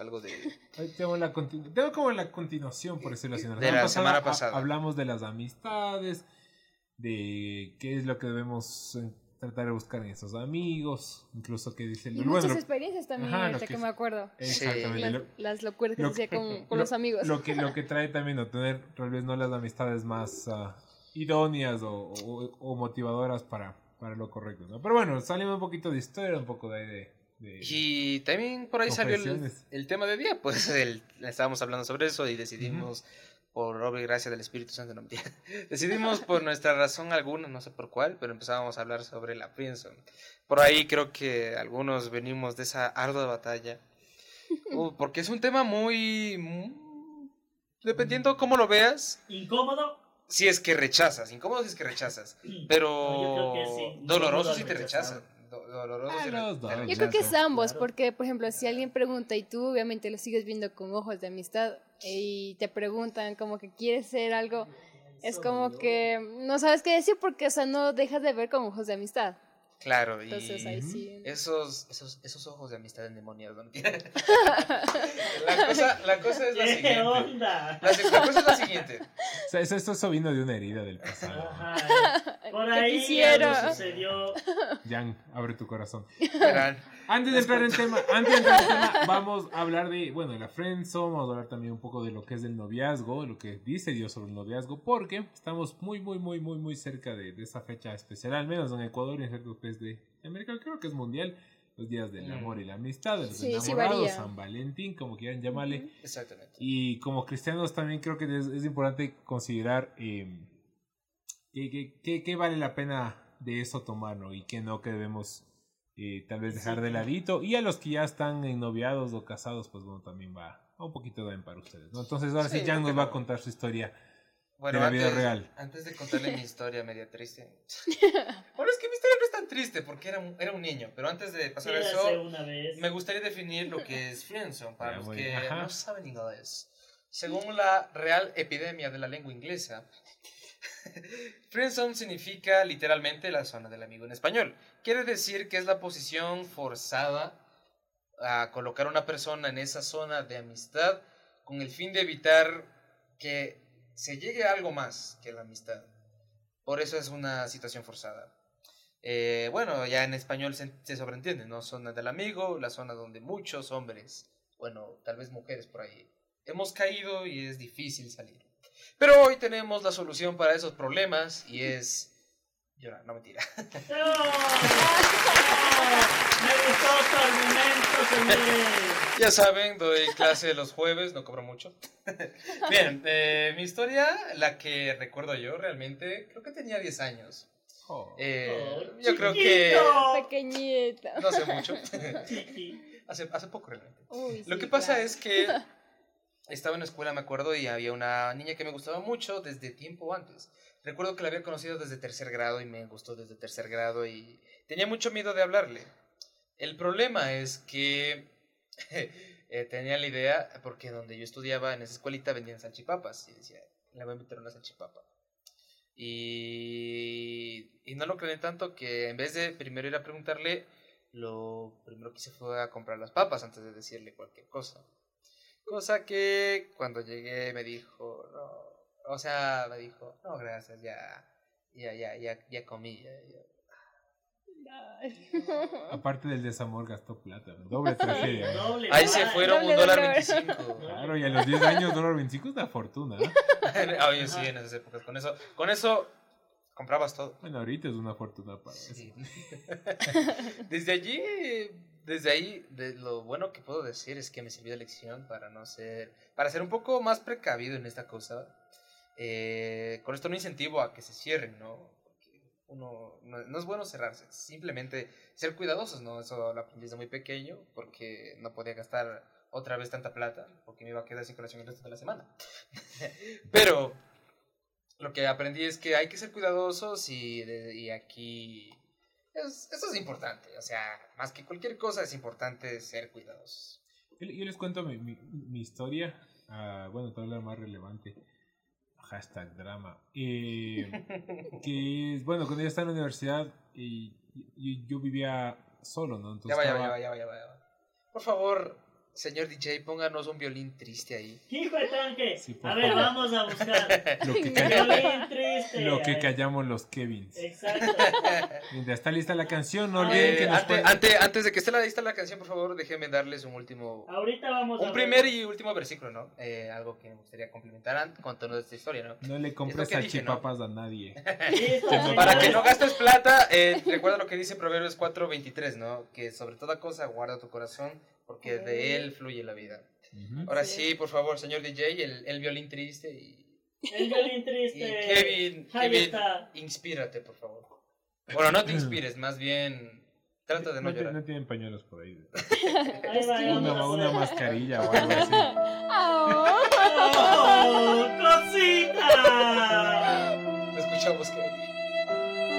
algo de... Tengo, la continu- tengo como la continuación, por decirlo así. La De la semana ha- pasada. Hablamos de las amistades, de qué es lo que debemos eh, tratar de buscar en esos amigos, incluso que dice... Y bueno, muchas experiencias también, Ajá, ahorita que que, me acuerdo. Exactamente. Las, las locuras que lo hacía con, con lo- los amigos. Lo que, lo que trae también a tener tal vez no las amistades más ah, idóneas o, o- o motivadoras para, para lo correcto. ¿no? Pero bueno, salimos un poquito de historia, un poco de... de, de- Y también por ahí salió el, el tema de día, pues el- estábamos hablando sobre eso y decidimos, por obra y gracia del Espíritu Santo, no decidimos por nuestra razón alguna, no sé por cuál, pero empezábamos a hablar sobre la friendzone. Por ahí creo que algunos venimos de esa ardua batalla, uh, porque es un tema muy... muy- Dependiendo cómo lo veas, ¿Incómodo? si es que rechazas, incómodo si es que rechazas, No, yo pero creo que sí. doloroso si te rechazan. Do- doloroso Ah, los dos. Yo creo que es ambos, Claro. porque, por ejemplo, si alguien pregunta y tú obviamente lo sigues viendo con ojos de amistad y te preguntan como que quieres ser algo, es como que no sabes qué decir porque, o sea, no dejas de ver con ojos de amistad. Claro, y Entonces ahí sí. esos, esos, esos ojos de amistad endemoniados, ¿no? La, cosa, la cosa es la ¿Qué siguiente. onda? La, la cosa es la siguiente. O sea, eso, eso, eso vino de una herida del pasado. Ajá. Por ¿Qué ahí quisiera? algo sucedió. Jan, abre tu corazón. Antes de entrar en tema, antes de entrar en tema, vamos a hablar de, bueno, de la friendzone, vamos a hablar también un poco de lo que es del noviazgo, lo que dice Dios sobre el noviazgo, porque estamos muy, muy, muy, muy, muy cerca de, de esa fecha especial, al menos en Ecuador y en ciertos países de América, creo que es mundial, los días del Mm. amor y la amistad, de los Sí, enamorados. San Valentín, como quieran llamarle. Exactamente. Y como cristianos también creo que es, es importante considerar eh, qué, qué- qué- qué vale la pena de eso tomar, ¿no? Y qué no, que debemos eh, tal vez dejar de ladito. Y a los que ya están ennoviados o casados, pues bueno, también va, un poquito también para ustedes, ¿no? Entonces ahora sí, Sí, Jan ¿por qué nos va a contar su historia. Bueno, de la vida antes, real. antes de contarle mi historia media triste. Bueno, es que mi historia no es tan triste porque era un, era un niño, pero antes de pasar a eso, una vez. me gustaría definir lo que es friendzone para Ya, los muy que. Ajá. no saben inglés. Según la Real Epidemia de la Lengua Inglesa, friendzone significa literalmente la zona del amigo en español. Quiere decir que es la posición forzada a colocar a una persona en esa zona de amistad con el fin de evitar que se llegue a algo más que la amistad. Por eso es una situación forzada. Eh, bueno, ya en español se, se sobreentiende, ¿no? Zona del amigo, la zona donde muchos hombres, bueno, tal vez mujeres por ahí, hemos caído y es difícil salir. Pero hoy tenemos la solución para esos problemas y es llorar, no mentira. ¡No! Me gustó tu argumento, señores. Ya saben, doy clase los jueves, no cobro mucho. Bien, eh, mi historia, la que recuerdo yo realmente, creo que tenía 10 años. Oh. Eh, Oh, yo creo que. Pequeñita. no sé mucho. Hace, hace poco realmente. Uy, Lo sí, que pasa claro. es que estaba en la escuela, me acuerdo, y había una niña que me gustaba mucho desde tiempo antes. Recuerdo que la había conocido desde tercer grado y me gustó desde tercer grado y tenía mucho miedo de hablarle. El problema es que eh, tenía la idea, porque donde yo estudiaba en esa escuelita vendían salchipapas y decía, le voy a meter una salchipapa. Y, y no lo creí tanto que en vez de primero ir a preguntarle, lo primero que hice fue a comprar las papas antes de decirle cualquier cosa. Cosa que cuando llegué me dijo, no, o sea, me dijo, no, gracias, ya, ya, ya, ya, ya comí. ya, ya". Aparte del desamor gastó plata, doble tragedia. ¿no? Doble, Ahí se ah, fueron doble un dólar veinticinco. Claro, y a los 10 años dólar 25 es una fortuna. ¿eh? Oye, sí, en esas épocas. Con eso, con eso comprabas todo. Bueno, ahorita es una fortuna para eso. Desde allí, desde ahí, de lo bueno que puedo decir es que me sirvió de lección para no ser, para ser un poco más precavido en esta cosa. Eh, con esto no incentivo a que se cierren, ¿no? Porque uno, no, no es bueno cerrarse, simplemente ser cuidadosos, ¿no? Eso lo aprendí desde muy pequeño porque no podía gastar otra vez tanta plata porque me iba a quedar sin colación el resto de la semana. Pero lo que aprendí es que hay que ser cuidadosos y, de- y aquí es- eso es importante. O sea, más que cualquier cosa es importante ser cuidadosos. Yo, yo les cuento mi, mi, mi historia. ah, bueno, toda la más relevante. Hashtag drama. Eh, que es, bueno, cuando yo estaba en la universidad, y, y- yo vivía solo, ¿no? Entonces Ya va, ya va, estaba- ya va, ya va, ya va, ya va. Por favor, señor DJ, pónganos un violín triste ahí. Hijo de tanque. Sí, a ver, favor. vamos a buscar. lo que, calla- Violín triste. lo que callamos los Kevins. Exacto. Mientras está lista la canción, no olviden Eh, que nos ante- pueden- ante- antes de que esté lista la canción, por favor, déjenme darles un último, Ahorita vamos a un ver. primer y último versículo, ¿no? Eh, algo que me gustaría complementar an- contando esta historia, ¿no? No le compres dije, ¿no? salchipapas a nadie. Para que no gastes plata, eh, recuerda lo que dice Proverbios 4:23, ¿no? Que sobre toda cosa guarda tu corazón, porque de él fluye la vida. Ahora Sí. sí, por favor, señor DJ, el, el violín triste y, El violín y triste. Kevin, Ahí Kevin, está. inspírate, por favor. Bueno, no te inspires, más bien trata de no llorar. no tienen pañuelos por ahí. Ahí va, Una, mascarilla o algo así. Oh. ¡Oh, cosita! Te escuchamos, Kevin.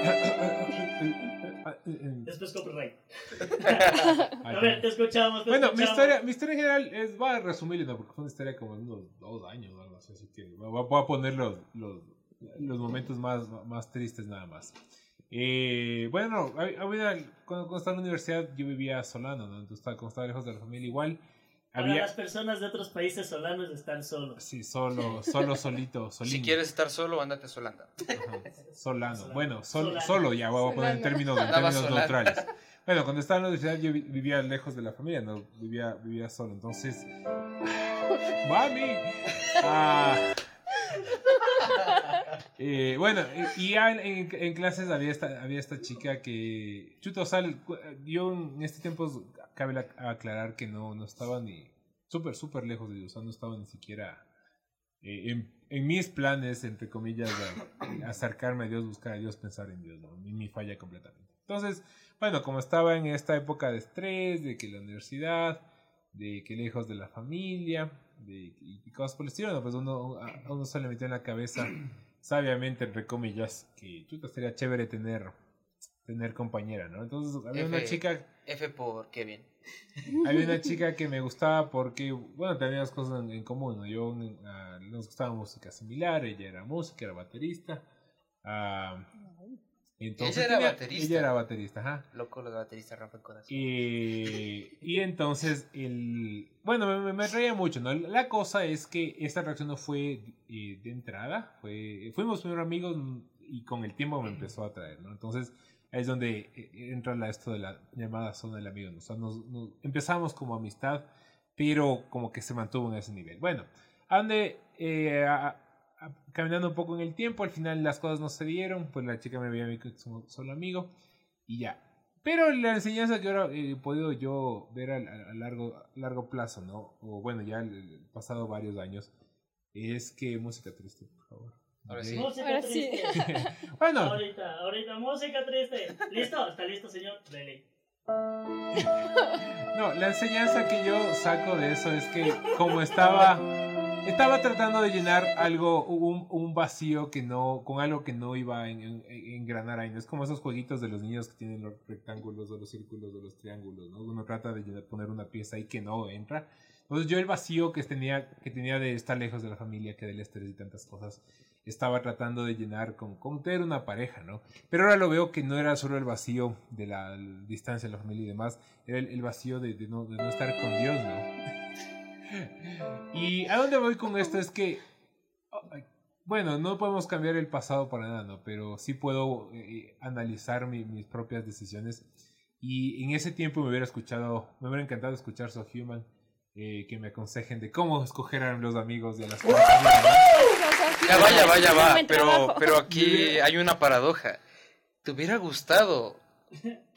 Después copyright. A ver, te escuchamos. te Bueno, mi historia, mi historia en general es, va a resumirlo, ¿no? porque fue una historia como de unos dos años o algo así, así que voy a, voy a poner los, los, los momentos más, más tristes nada más. Eh, bueno, había- había- cuando, cuando estaba en la universidad yo vivía solano, ¿no? Entonces, estaba- como estaba lejos de la familia, igual Para había... las personas de otros países solanos están solos. Sí, solo, solo, solito, solino. Si quieres estar solo, ándate solanda. Ajá, Solano. Solano. Bueno, sol- Solano. solo ya voy a poner términos, en Andaba términos solano. neutrales. Bueno, cuando estaba en la universidad yo vi- vivía lejos de la familia, no vivía, vivía solo. Entonces, ¡Mami! Ah. Eh, bueno, y ya en, en- en clases había esta, había esta chica que. Chuto, o sea, el- yo en este tiempo cabe la- aclarar que no, no estaba ni. Súper, súper lejos de Dios, o sea, no estaba ni siquiera eh, en, en mis planes, entre comillas, de acercarme a Dios, buscar a Dios, pensar en Dios, ¿no? Mi, mi falla completamente. Entonces, bueno, como estaba en esta época de estrés, de que la universidad, de que lejos de la familia, de, y, cosas por el estilo, ¿no? pues uno, a, uno se le metió en la cabeza, sabiamente, entre comillas, que chuta, sería chévere tener, tener compañera, ¿no? Entonces, había una chica F por Kevin. había una chica que me gustaba porque, bueno, teníamos cosas en, en común, ¿no? Yo ah, nos gustaba música similar, ella era música, era baterista. ah, entonces Ella era tenía- baterista. Ella era baterista, ajá. Loco, los bateristas rompen corazón. Y, y entonces, el, bueno, me, me- me reía mucho, ¿no? La cosa es que esta reacción no fue eh, de entrada, fue, fuimos primero amigos y con el tiempo me empezó a atraer, ¿no? Entonces, es donde eh, entra la, esto de la llamada zona del amigo. O sea, nos, nos- empezamos como amistad, pero como que se mantuvo en ese nivel. Bueno, ande eh, a- a- caminando un poco en el tiempo, al final las cosas no se dieron, pues la chica me veía a mí como solo amigo y ya. Pero la enseñanza que ahora he podido yo ver a, largo, largo plazo, ¿no? O bueno, ya el pasado varios años, es que música triste, por favor. Ahora sí. Música Ahora sí. triste. bueno, Ahorita, ahorita, música triste. ¿Listo? ¿Está listo, señor? Dele. no, la enseñanza que yo saco de eso es que como estaba, estaba tratando de llenar algo, un, un vacío que no, con algo que no iba a en, en- engranar ahí. ¿no? Es como esos jueguitos de los niños que tienen los rectángulos o los círculos o los triángulos, ¿no? Uno trata de poner una pieza ahí que no entra. Entonces yo el vacío que tenía, que tenía de estar lejos de la familia, que del estrés y tantas cosas, estaba tratando de llenar con, con tener una pareja, ¿no? Pero ahora lo veo que no era solo el vacío de la distancia de la familia y demás, era el, vacío de, no, estar con Dios, ¿no? Y a dónde voy con esto es que, bueno, no podemos cambiar el pasado para nada, ¿no? Pero sí puedo eh, analizar mi- mis propias decisiones. Y en ese tiempo me hubiera escuchado, me hubiera encantado escuchar So Human, eh, que me aconsejen de cómo escoger a los amigos a las personas. Ya va, ya va, ya va. Buen Pero, pero aquí hay una paradoja. ¿Te hubiera gustado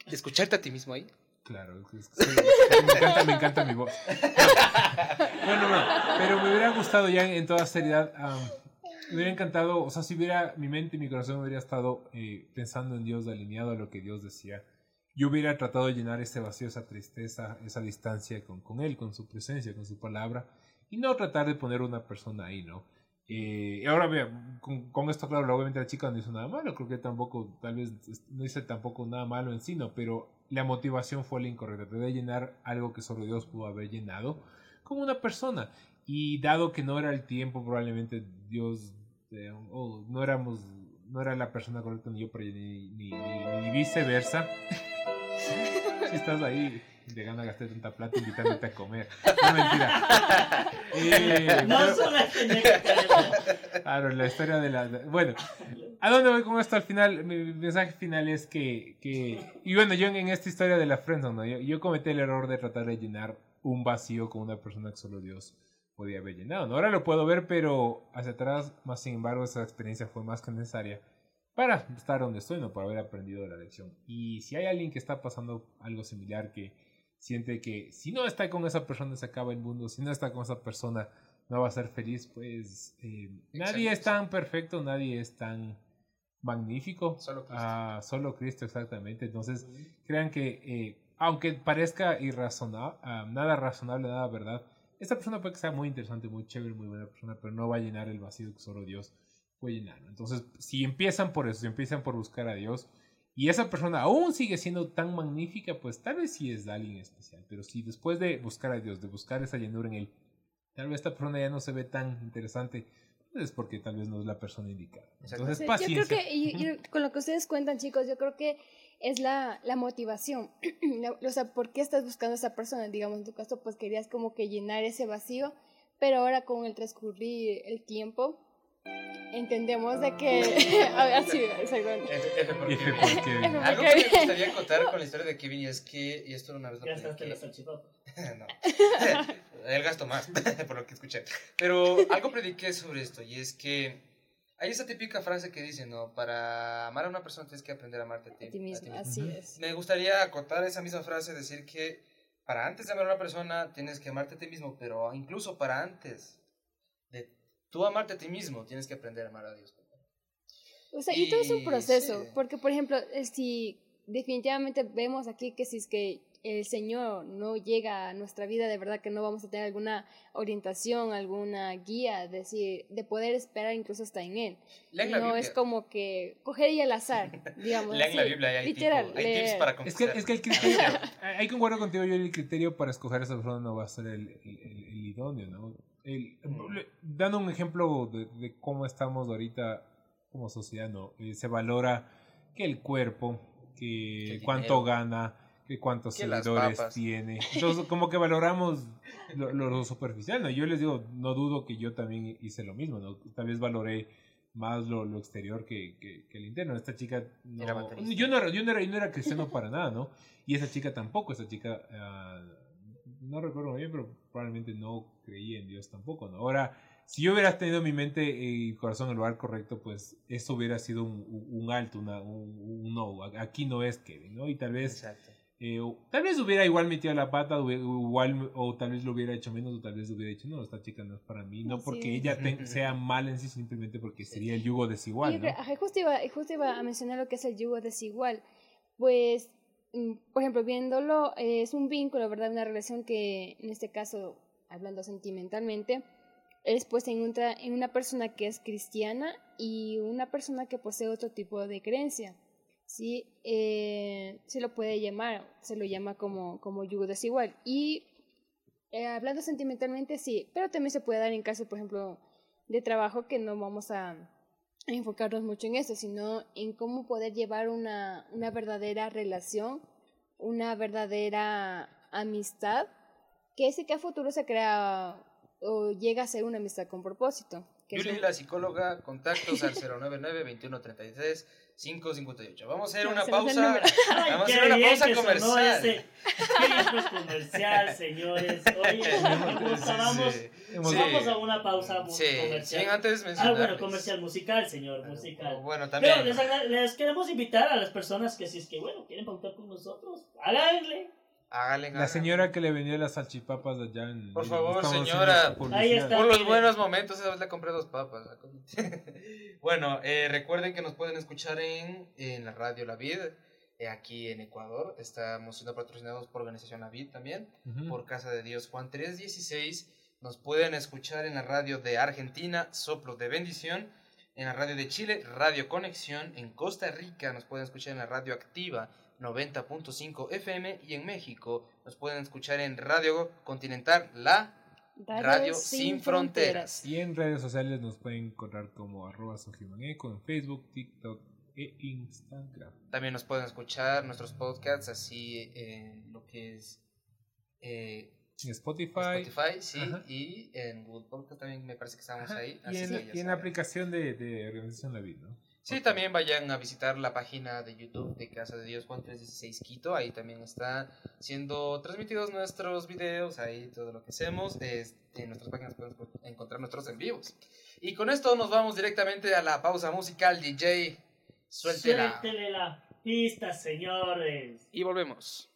escucharte a ti mismo ahí? Claro, es que sí, me, encanta, me encanta mi voz. Bueno, bueno, pero me hubiera gustado ya en, toda seriedad, me hubiera encantado, o sea, si hubiera mi mente y mi corazón hubiera estado eh, pensando en Dios, alineado a lo que Dios decía, yo hubiera tratado de llenar ese vacío, esa tristeza, esa distancia con, con Él, con su presencia, con su palabra, y no tratar de poner una persona ahí, ¿no? Eh, y ahora vea, con, con esto claro, obviamente la chica no hizo nada malo, creo que tampoco, tal vez no hice tampoco nada malo en sí, ¿no? Pero la motivación fue la incorrecta, de llenar algo que solo Dios pudo haber llenado como una persona. Y dado que no era el tiempo, probablemente Dios, eh, o no éramos, no era la persona correcta ni yo, ni, ni, ni- ni viceversa. si estás ahí, de gana gasté tanta plata invitándote a comer. No, mentira. Eh, No pero- solo. Claro, la historia de la... Bueno, ¿a dónde voy con esto al final? Mi mensaje final es que... que y bueno, yo en, en esta historia de la friendzone, ¿no? yo, yo cometí el error de tratar de llenar un vacío con una persona que solo Dios podía haber llenado. ¿no? Ahora lo puedo ver, pero hacia atrás, más sin embargo, esa experiencia fue más que necesaria para estar donde estoy, ¿no? Para haber aprendido la lección. Y si hay alguien que está pasando algo similar, que siente que si no está con esa persona se acaba el mundo, si no está con esa persona no va a ser feliz, pues eh, nadie es tan perfecto, nadie es tan magnífico. Solo Cristo. Ah, solo Cristo, exactamente. Entonces, crean que, eh, aunque parezca irrazonable, nada razonable, nada verdad, esta persona puede que sea muy interesante, muy chévere, muy buena persona, pero no va a llenar el vacío que solo Dios ¿no? Entonces, si empiezan por eso, si empiezan por buscar a Dios, y esa persona aún sigue siendo tan magnífica, pues tal vez sí es alguien especial. Pero si después de buscar a Dios, de buscar esa llenura en Él, tal vez esta persona ya no se ve tan interesante, pues es porque tal vez no es la persona indicada. Entonces, Sí, yo paciencia. creo que, y- y con lo que ustedes cuentan, chicos, yo creo que es la, la motivación. La- o sea, ¿por qué estás buscando a esa persona? Digamos, en tu caso, pues querías como que llenar ese vacío, pero ahora con el transcurrir el tiempo, entendemos de que... a ver, sí, exactamente. F, por Kevin. Algo que me gustaría contar con la historia de Kevin y es que, y esto una vez lo Gastaste la salchipapa. no. Él gastó más, por lo que escuché. Pero algo prediqué sobre esto y es que hay esa típica frase que dice, ¿no? Para amar a una persona tienes que aprender a amarte a ti, A ti mismo, a ti así es. Me gustaría acotar esa misma frase, decir que para antes de amar a una persona tienes que amarte a ti mismo, pero incluso para antes tú amarte a ti mismo tienes que aprender a amar a Dios. O sea, y todo es un Y proceso, sí. porque por ejemplo, eh, si definitivamente vemos aquí que si es que el Señor no llega a nuestra vida, de verdad que no vamos a tener alguna orientación, alguna guía, decir, de poder esperar incluso hasta en Él. Lean la no Biblia. es como que coger y al azar, digamos. Lean la así. Biblia y hay, literal, tipo- hay leer. tips para Es que, es que el criterio, hay que concuerdo contigo, yo el criterio para escoger a esa persona no va a ser el, el- el- el idóneo, ¿no? El- dando un ejemplo de, de cómo estamos ahorita como sociedad, ¿no? Eh, se valora que el cuerpo, que cuánto dinero. gana, que cuántos Que seguidores tiene. Entonces, como que valoramos lo, superficial, ¿no? Yo les digo, no dudo que yo también hice lo mismo, ¿no? Tal vez valoré más lo, lo exterior que, que, que el interno. Esta chica no, Era yo no era, yo no era, yo no era cristiano para nada, ¿no? Y esa chica tampoco, esa chica ah, no recuerdo muy bien, pero probablemente no creía en Dios tampoco, ¿no? Ahora, si yo hubiera tenido mi mente y corazón en el lugar correcto, pues eso hubiera sido un, un alto, una, un, un no, aquí no es Kevin, ¿no? Y tal vez eh, o- tal vez hubiera igual metido la pata, o igual, o tal vez lo hubiera hecho menos, o tal vez hubiera dicho, no, esta chica no es para mí, no porque ella te- sea mal en sí, simplemente porque sería el yugo desigual, ¿no? justo, iba, justo iba a mencionar lo que es el yugo desigual. Pues, por ejemplo, viéndolo, eh, es un vínculo, ¿verdad? Una relación que, en este caso, hablando sentimentalmente, es pues en una persona que es cristiana y una persona que posee otro tipo de creencia. ¿sí? Eh, se lo puede llamar, se lo llama como, como yugo desigual. Y eh, hablando sentimentalmente, sí, pero también se puede dar en caso, por ejemplo, de trabajo que no vamos a enfocarnos mucho en eso, sino en cómo poder llevar una, una verdadera relación, una verdadera amistad, que ese que a futuro se crea o llega a ser una amistad con propósito. Que la psicóloga, contactos al 099-2133-558. Vamos a hacer una pausa. Vamos a hacer una pausa comercial. ese- comercial, señores. Oye, me gusta, vamos, Sí. Sí. vamos a una pausa Sí, comercial. antes Ah, bueno, comercial musical, señor, musical. Bueno, Pero también. les, agra- les queremos invitar a las personas que si es que, bueno, quieren pautar con nosotros, háganle. Háganle, La señora que le vendió las salchipapas allá en. Por favor, señora. publicidad. Ahí está. Por los buenos momentos, esa vez le compré dos papas. bueno, eh, recuerden que nos pueden escuchar en, en la radio La Vid, eh, aquí en Ecuador. Estamos siendo patrocinados por Organización La Vid también, por Casa de Dios Juan 316. Nos pueden escuchar en la radio de Argentina, Soplo de Bendición. En la radio de Chile, Radio Conexión. En Costa Rica nos pueden escuchar en la radio activa 90.5 FM. Y en México nos pueden escuchar en Radio Continental, La Radio Sin Fronteras. Y en redes sociales nos pueden encontrar como arroba sojimaneco en Facebook, TikTok e Instagram. También nos pueden escuchar nuestros podcasts así en lo que es eh, En Spotify. Spotify, sí, Ajá. y en Google Podcast también me parece que estamos Ajá, ahí. Y así en, que ya y en la aplicación de, de Organización La Vida, ¿no? Sí, también vayan a visitar la página de YouTube de Casa de Dios Juan 316 Quito. Ahí también está siendo transmitidos nuestros videos, ahí todo lo que hacemos. Es- en nuestras páginas pueden encontrar nuestros en vivos. Y con esto nos vamos directamente a la pausa musical. DJ, suéltela. Suéltele la pista, señores. Y volvemos.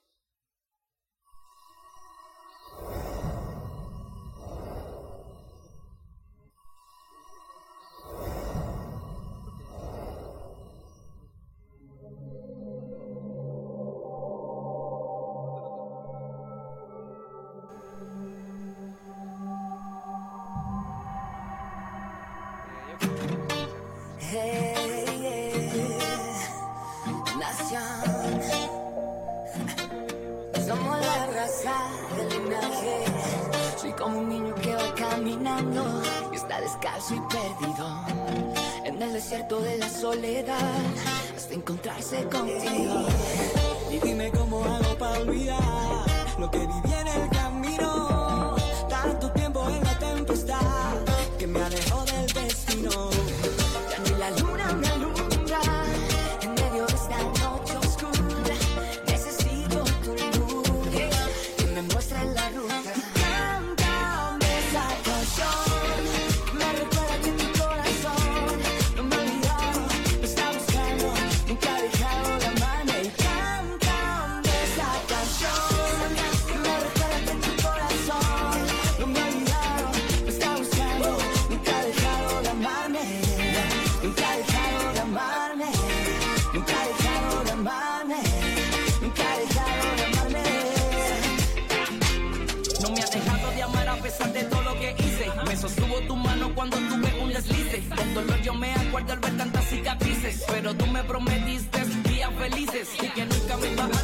Descalzo y perdido. En el desierto de la soledad hasta encontrarse contigo. Y dime cómo hago para olvidar lo que viví en el acuerdo al ver tantas cicatrices. Pero tú me prometiste días felices y que nunca me ibas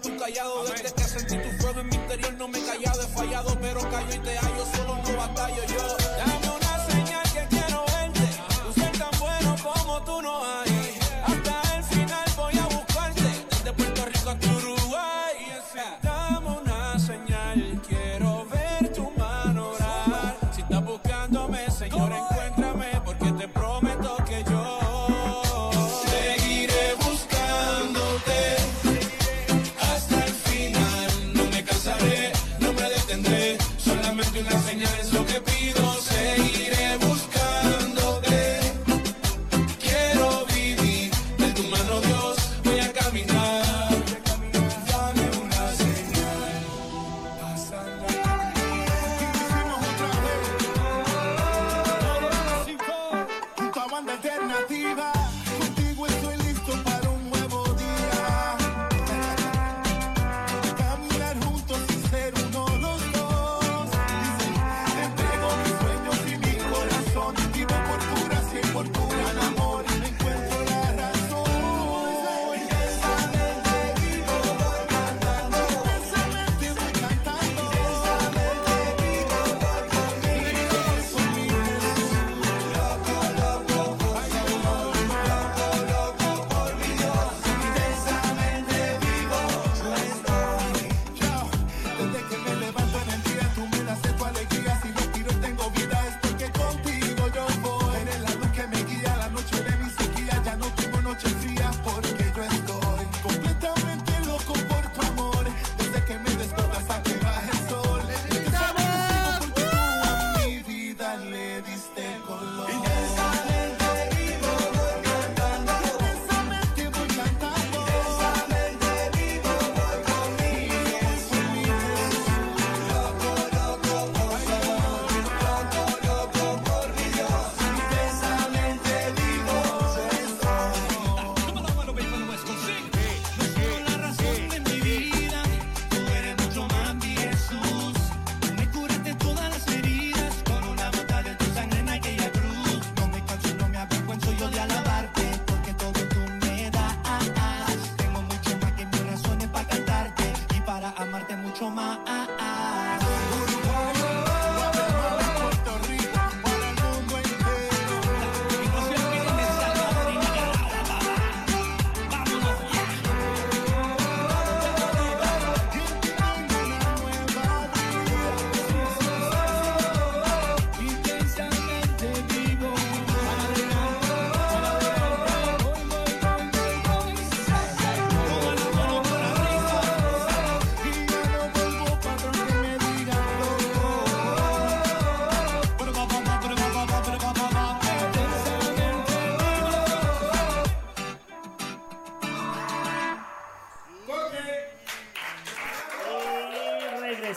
tu callado.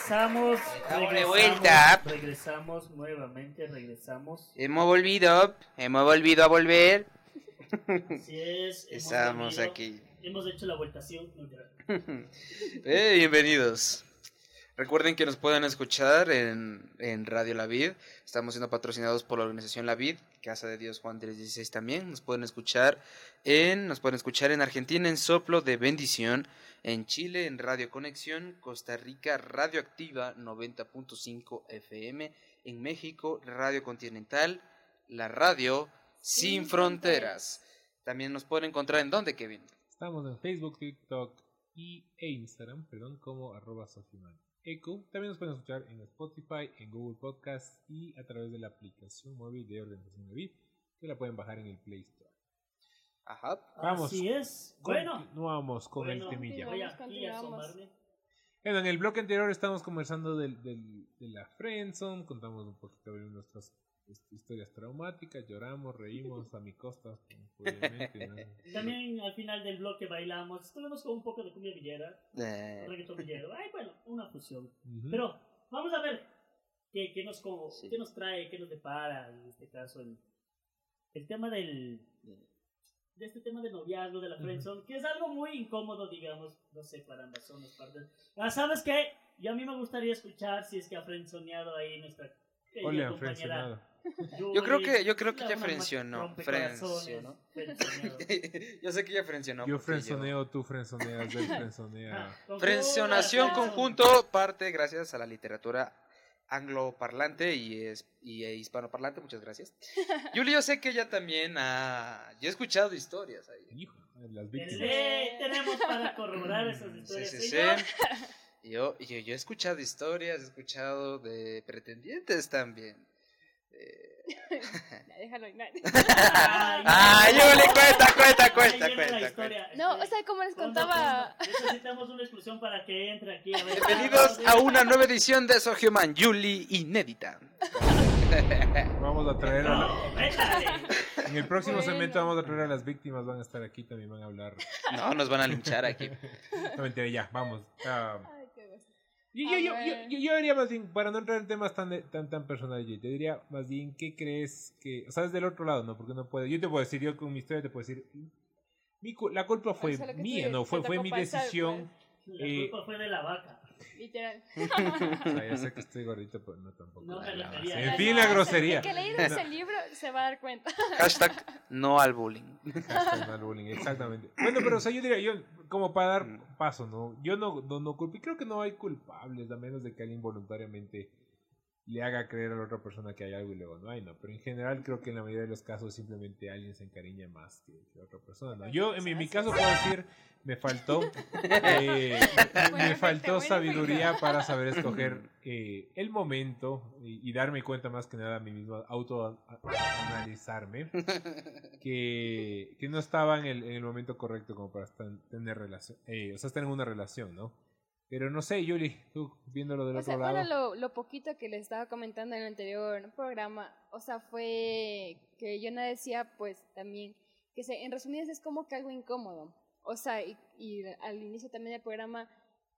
Regresamos. De vuelta. Regresamos nuevamente, regresamos. Hemos volvido, hemos volvido a volver. Así es. Estamos venido, aquí. Hemos hecho la vueltación. No, mentira. Eh, bienvenidos. Recuerden que nos pueden escuchar en, en Radio La Vid. Estamos siendo patrocinados por la organización La Vid, Casa de Dios Juan 316 también. Nos pueden escuchar en nos pueden escuchar en Argentina en Soplo de Bendición, en Chile en Radio Conexión, Costa Rica Radioactiva 90.5 FM, en México Radio Continental, la radio Sin, Sin Fronteras. También nos pueden encontrar en dónde, Kevin. Estamos en Facebook, TikTok y, e Instagram, perdón, como arroba. Eco. También nos pueden escuchar en Spotify, en Google Podcast y a través de la aplicación móvil de Organización de Vid, que la pueden bajar en el Play Store. Ajá. Vamos. Así es. Bueno. Continuamos con bueno, el temilla. Voy Continuamos, aquí a continuamos. asomarme. Bueno, en el bloque anterior estamos conversando del, del- de la Friendzone, contamos un poquito de nuestras historias traumáticas, lloramos, reímos a mi costa, obviamente. ¿no? También al final del bloque bailamos. Estuvimos con un poco de cumbia villera. Eh, reggaetón villero. Ay, bueno, una fusión. Ujú. Pero vamos a ver qué, qué nos, como, Sí. qué nos trae, qué nos depara en este caso el, el tema del de este tema de noviazgo de la friendzone, que es algo muy incómodo, digamos, no sé, para ambas zonas partes. Ah, ¿sabes qué? Yo a mí me gustaría escuchar si es que ha friendzoneado ahí nuestra han compañera. Yo creo que- yo creo que ya frencionó, frencionó. yo sé que ya frencionó. Yo frenzoneo, tú frenzoneas, él frenzonea. Ah, Frencionación conjunto parte gracias a la literatura angloparlante y, es, y hispanoparlante, muchas gracias. Yuli, yo sé que ella también ha... Yo he escuchado historias ahí. Hijo, las víctimas. ley tenemos para corroborar esas Sí, historias. sí, sí. señor. Yo, yo, yo he escuchado historias, he escuchado de pretendientes también. Eh, Ya, déjalo ahí, no. Ah, Yuli, cuenta, cuenta, cuenta, cuenta, historia. No, o sea, como les contaba. Necesitamos una exclusión para que entre aquí. A ver, Bienvenidos a una nueva edición de So Human Yuli inédita. Vamos a traer a la-. En el próximo Bueno. segmento vamos a traer a las víctimas, van a estar aquí, también van a hablar. No, nos van a linchar aquí. No mentira, ya, vamos. Gusto. Yo, yo, yo, yo, yo- yo diría más bien, para no entrar en temas tan, de- tan, tan personales, yo te diría más bien, ¿qué crees que... O sea, desde el otro lado, ¿no? Porque no puede... Yo te puedo decir, yo con mi historia te puedo decir... mi la culpa fue es mía, no, fue, fue mi decisión. La Eh, culpa fue de la vaca. Literal. O sea, ya sé que estoy gordito, pero no tampoco. No me En fin, la grosería. El que leí ese libro se va a dar cuenta. Hashtag no al bullying. Hashtag mal bullying, exactamente. Bueno, pero o sea, yo diría, yo, como para dar Mm. paso, ¿no? Yo no, no, no culpo, y creo que no hay culpables, a menos de que alguien voluntariamente le haga creer a la otra persona que hay algo y luego no hay, ¿no? Pero en general creo que en la mayoría de los casos simplemente alguien se encariña más que, que otra persona, ¿no? Yo, en mi, mi caso, puedo decir, me faltó, eh, me faltó sabiduría para saber escoger eh, el momento y, y darme cuenta más que nada a mí mismo, autoanalizarme, que, que no estaba en el, en el momento correcto como para estar, tener relación, eh, o sea, estar en una relación, ¿no? Pero no sé, Yuli, tú viéndolo del O otro sea, lado. bueno, lo, lo poquito que les estaba comentando en el anterior programa, o sea, fue que yo no decía, pues también, que se, en resumidas es como que algo incómodo. O sea, y, y al inicio también del programa,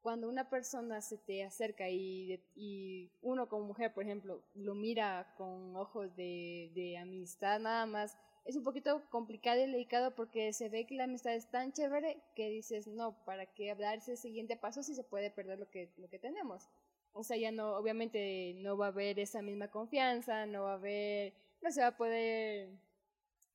cuando una persona se te acerca y, y uno como mujer, por ejemplo, lo mira con ojos de, de amistad nada más, es un poquito complicado y delicado porque se ve que la amistad es tan chévere que dices, no, ¿para qué dar ese siguiente paso si se puede perder lo que, lo que tenemos? O sea, ya no, obviamente no va a haber esa misma confianza, no va a haber, no se va a poder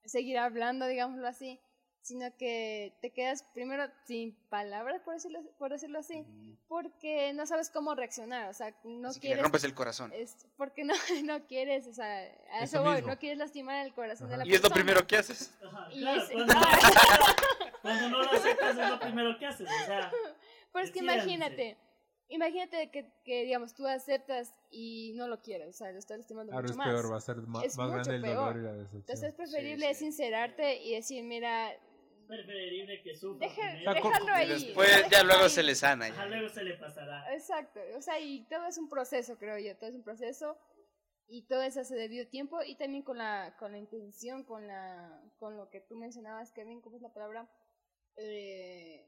seguir hablando, digámoslo así, sino que te quedas primero sin palabras, por decirlo, por decirlo así, porque no sabes cómo reaccionar, o sea, no Así que le quieres... rompes el corazón. Es porque no, no quieres, o sea, a Eso eso voy, no quieres lastimar el corazón de la Y es lo persona. primero que haces. Ajá, Y claro, es- cuando, cuando no lo aceptas es lo primero que haces. O sea, Pero es que imagínate, imagínate que, que, digamos, tú aceptas y no lo quieres, o sea, lo estás lastimando Ahora mucho es más. peor, va a ser más mucho grande el peor. dolor y la decepción. Entonces es preferible Sí, sí. sincerarte y decir, mira, preferible que sufra. deja, primero. Déjalo ahí. después ya luego ahí. se le sana. Ajá, ya. luego se le pasará. Exacto, o sea, y todo es un proceso, creo yo, todo es un proceso y todo eso se debió tiempo y también con la, con la intención, con, la, con lo que tú mencionabas, Kevin, ¿cómo es la palabra? Eh,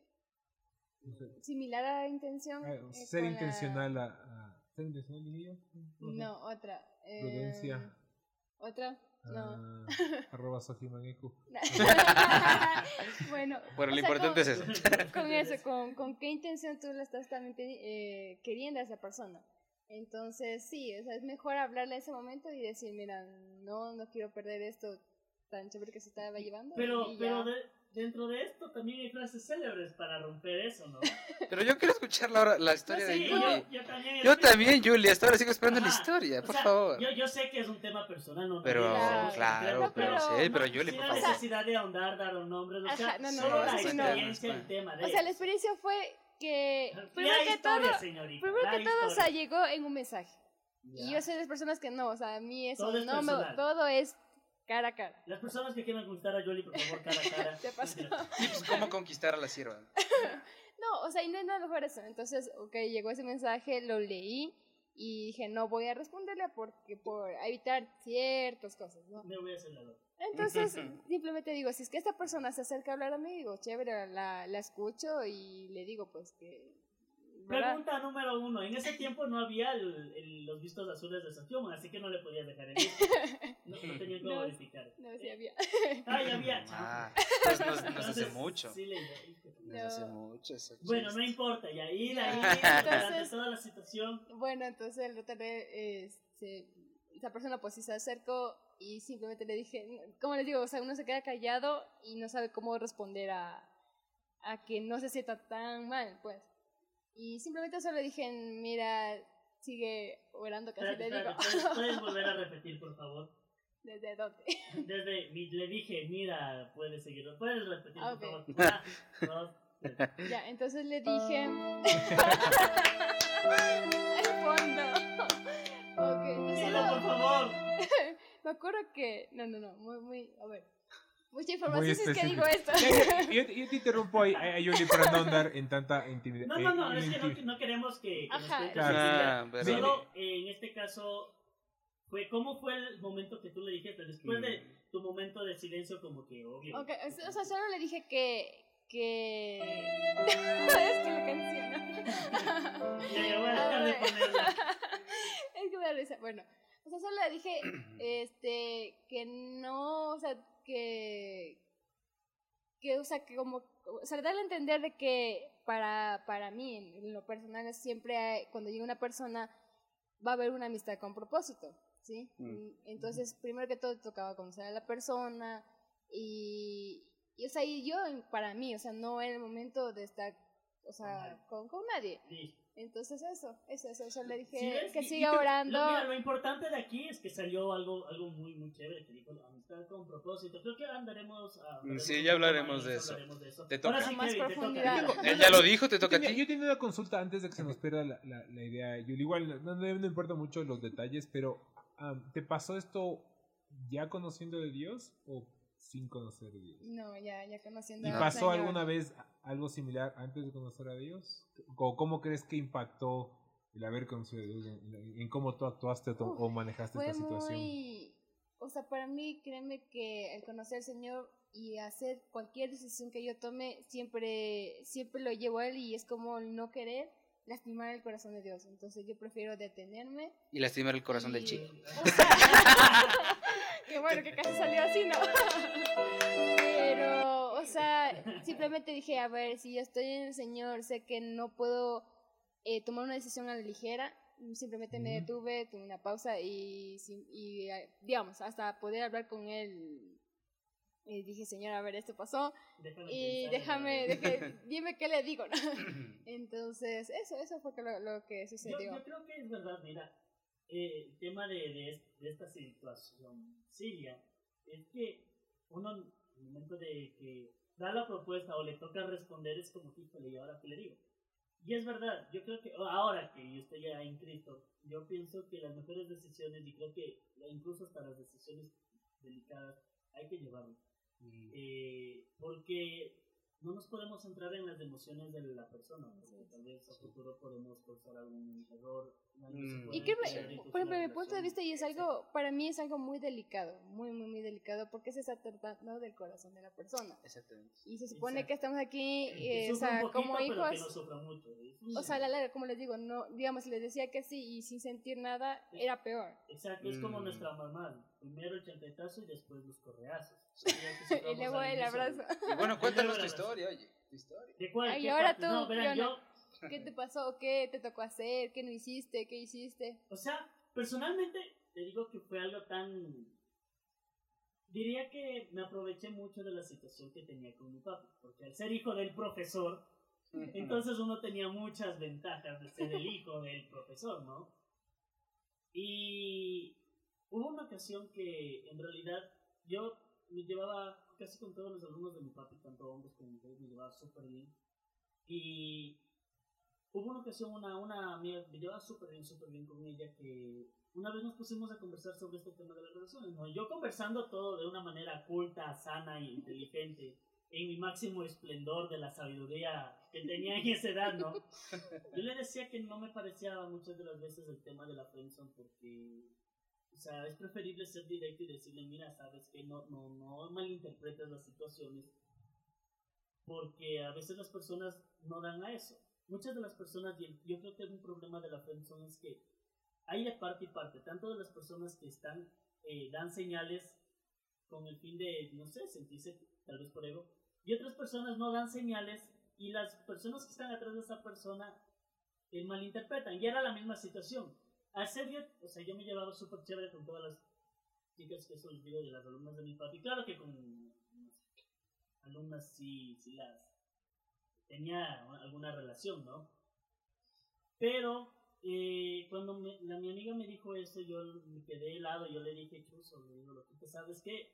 similar a la intención. Ah, eh, ser con la- intencional a, a- ser intencional diría yo. No, otra. eh, Prudencia. Otra. No. Ah, arroba sojimaneku. bueno, Bueno, lo sea, importante con- es eso. Con eso, con, con qué intención tú le estás también eh, queriendo a esa persona. Entonces, sí, o sea, es mejor hablarle en ese momento y decir, mira, no, no quiero perder esto tan chévere que se estaba llevando. Pero, pero de- dentro de esto también hay frases célebres para romper eso, ¿no? Pero yo quiero escuchar la, la historia Sí, de yo, Julie. yo también. Yo es también, Julie. Hasta ahora sigo esperando la Ajá, historia, o por sea, favor. Yo, yo sé que es un tema personal, ¿no? Pero, También, claro, pero- pero sí, pero Julie, sin por la favor. necesidad de ahondar, dar un nombre, o sea, Ajá, no, no, solo no, la no. experiencia, el tema de O sea, la experiencia fue que, primero La que historia, todo, señorita, primero la que todo, o sea, historia. llegó en un mensaje. Ya. Y yo soy de las personas que no, o sea, a mí eso Todo es no me, personal. todo es cara a cara. Las personas que quieran conquistar a Jolie, por favor, cara a cara. Te pasó. Tips, ¿Cómo conquistar a la sierva? No, o sea, y no es nada mejor eso. Entonces, ok, llegó ese mensaje, lo leí y dije, no voy a responderle porque por evitar ciertas cosas, ¿no? Me voy a hacer la loca. Entonces, simplemente digo, si es que esta persona se acerca a hablar a mí, digo, chévere, la, la escucho y le digo, pues que... ¿verdad? Pregunta número uno. En ese tiempo no había el- el- los vistos azules de Sakyoma, así que no le podías dejar el visto. No, no tenía cómo No, verificar. No, sí había. Ah, ya había. Ah, pues nos, nos hace mucho. Sí, le Nos hace mucho eso. Bueno, no importa, y ahí, ahí, Entonces- toda la situación. Bueno, entonces el otro este, esa persona pues sí se acercó y simplemente le dije, como les digo, o sea, uno se queda callado y no sabe cómo responder a, a que no se sienta tan mal, pues. Y simplemente solo dije, mira, sigue orando, casi Espérate, le digo. espérate, ¿puedes, puedes volver a repetir, por favor? ¿Desde dónde? Desde, le dije, mira, puedes seguirlo. Puedes repetir, Ah, por favor. Una, dos, tres. Ya, entonces le dije... Al fondo. Ok, entonces por favor. Me acuerdo que... No, no, no, muy, muy... A ver. Mucha información si es que digo esto. Ya, ya, Yo, te- yo te interrumpo ahí, ahí, Yuli, para no andar en tanta intimidad. No, eh, no, no, en es que no, no queremos que, que nos Ajá. cuentes Claro. Ah, pero- Solo eh, en este caso, fue ¿cómo fue el momento que tú le dijiste? Después de tu momento de silencio, como que obvio. Ok, o o sea, solo le dije que... que... es que la canción. Ya, ya voy a dejar de ponerla. es que me da risa. Bueno, o sea, solo le dije este, que no, o sea, que... que, o sea, que como... O sea, darle a entender de que para, para mí, en, lo personal, es siempre hay- cuando llega una persona va a haber una amistad con propósito, ¿sí? Mm. Y Entonces, primero que todo, tocaba conocer a la persona y, y, o sea, y yo, para mí, o sea, no era el momento de estar, o sea, con, con nadie. Sí. Entonces, eso, eso, eso, yo le dije Sí, que y- y siga te- orando. Lo, mira, lo importante de aquí es que salió algo, algo muy, muy chévere que dijo la amistad con propósito. Creo que andaremos. ah, hablaremos Sí, ya hablaremos de eso. hablaremos de eso. Te toca. Ahora sí, Más Kevin, te toca. profundidad. Él ya lo dijo, te Yo toca a tenía, ti. yo tenía una consulta antes de que se nos pierda la, la, la idea, Yuli. Igual no, no, no importa mucho los detalles, pero am, ¿te pasó esto ya conociendo de Dios o sin conocer de Dios? No, ya, ya conociendo ¿Y pasó Señor. alguna vez algo similar antes de conocer a Dios? ¿O cómo crees que impactó el haber conocido a Dios en, en- cómo tú actuaste o, to- o manejaste Fue esta situación? muy... O sea, para mí, créeme que el conocer al Señor y hacer cualquier decisión que yo tome, siempre, siempre lo llevo a Él y es como el no querer lastimar el corazón de Dios. Entonces yo prefiero detenerme. Y lastimar el corazón del y- chico. o sea, Qué bueno que casi salió así, ¿no? Pero, o sea, simplemente dije, a ver, si yo estoy en el Señor, sé que no puedo eh, tomar una decisión a la ligera. Simplemente me detuve, tuve una pausa y, y, eh, digamos, hasta poder hablar con él. Y dije, Señor, a ver, esto pasó. Déjame Y déjame, déjame- dime qué le digo, ¿no? Entonces, eso, eso fue que lo, lo que Yo, sucedió. yo creo que es verdad, mira, eh, el tema de, de, de esta situación siria es que uno, en el momento de que da la propuesta o le toca responder, es como, híjole, ¿y ahora qué le digo? Y es verdad, yo creo que ahora que yo estoy ya en Cristo, yo pienso que las mejores decisiones, y creo que incluso hasta las decisiones delicadas, hay que llevarlas. Eh, porque no nos podemos centrar en las emociones de la persona, porque tal vez a futuro podemos causar algún error, Mm, Y que, por ejemplo, mi punto de vista, y es algo, para mí es algo muy delicado, muy, muy, muy delicado, porque se está tratando del corazón de la persona. Exactamente. Y se supone Exacto. que estamos aquí, Que eh, o sea, poquito, como pero que no hijos, sufra mucho. Es- o sea, a la larga, como les digo, no, digamos, si les decía que sí y sin sentir nada, era peor. Exacto, es como Mm. nuestra mamá. Primero el chancletazo y después los correazos. Y luego el abrazo. Y bueno, cuéntanos tu historia, oye. Tu historia. ¿De cuál? Ay, ¿Qué ahora parte? tú, No, verán, yo, ¿Qué te pasó? ¿Qué te tocó hacer? ¿Qué no hiciste? ¿Qué hiciste? o sea, personalmente te digo que fue algo tan... Diría que me aproveché mucho de la situación que tenía con mi papá, porque al ser hijo del profesor, entonces uno tenía muchas ventajas de ser el hijo del profesor, ¿no? Y hubo una ocasión que en realidad yo me llevaba casi con todos los alumnos de mi papi, tanto hombres como mujeres, me llevaba súper bien. Y hubo una ocasión, una, una amiga, me llevaba súper bien, súper bien con ella, que una vez nos pusimos a conversar sobre este tema de las relaciones, ¿no? Yo conversando todo de una manera culta, sana e inteligente, en mi máximo esplendor de la sabiduría que tenía en esa edad, ¿no? Yo le decía que no me parecía muchas de las veces el tema de la friendzone porque, o sea, es preferible ser directo y decirle, mira, sabes que no, no, no malinterpretes las situaciones porque a veces las personas no dan a eso. Muchas de las personas, y yo creo que un problema de la friendzone es que hay de parte y parte, tanto de las personas que están, eh, dan señales con el fin de, no sé, sentirse tal vez por ego, y otras personas no dan señales y las personas que están atrás de esa persona eh, malinterpretan. Y era la misma situación. Al ser yo, o sea, yo me llevaba súper chévere con todas las chicas que eso les digo de las alumnas de mi papi. Claro que con alumnas sí, sí las tenía alguna relación, ¿no? Pero eh, cuando me- la, mi amiga me dijo eso, yo me quedé helado, yo le dije, chuzo, le digo, lo que sabes que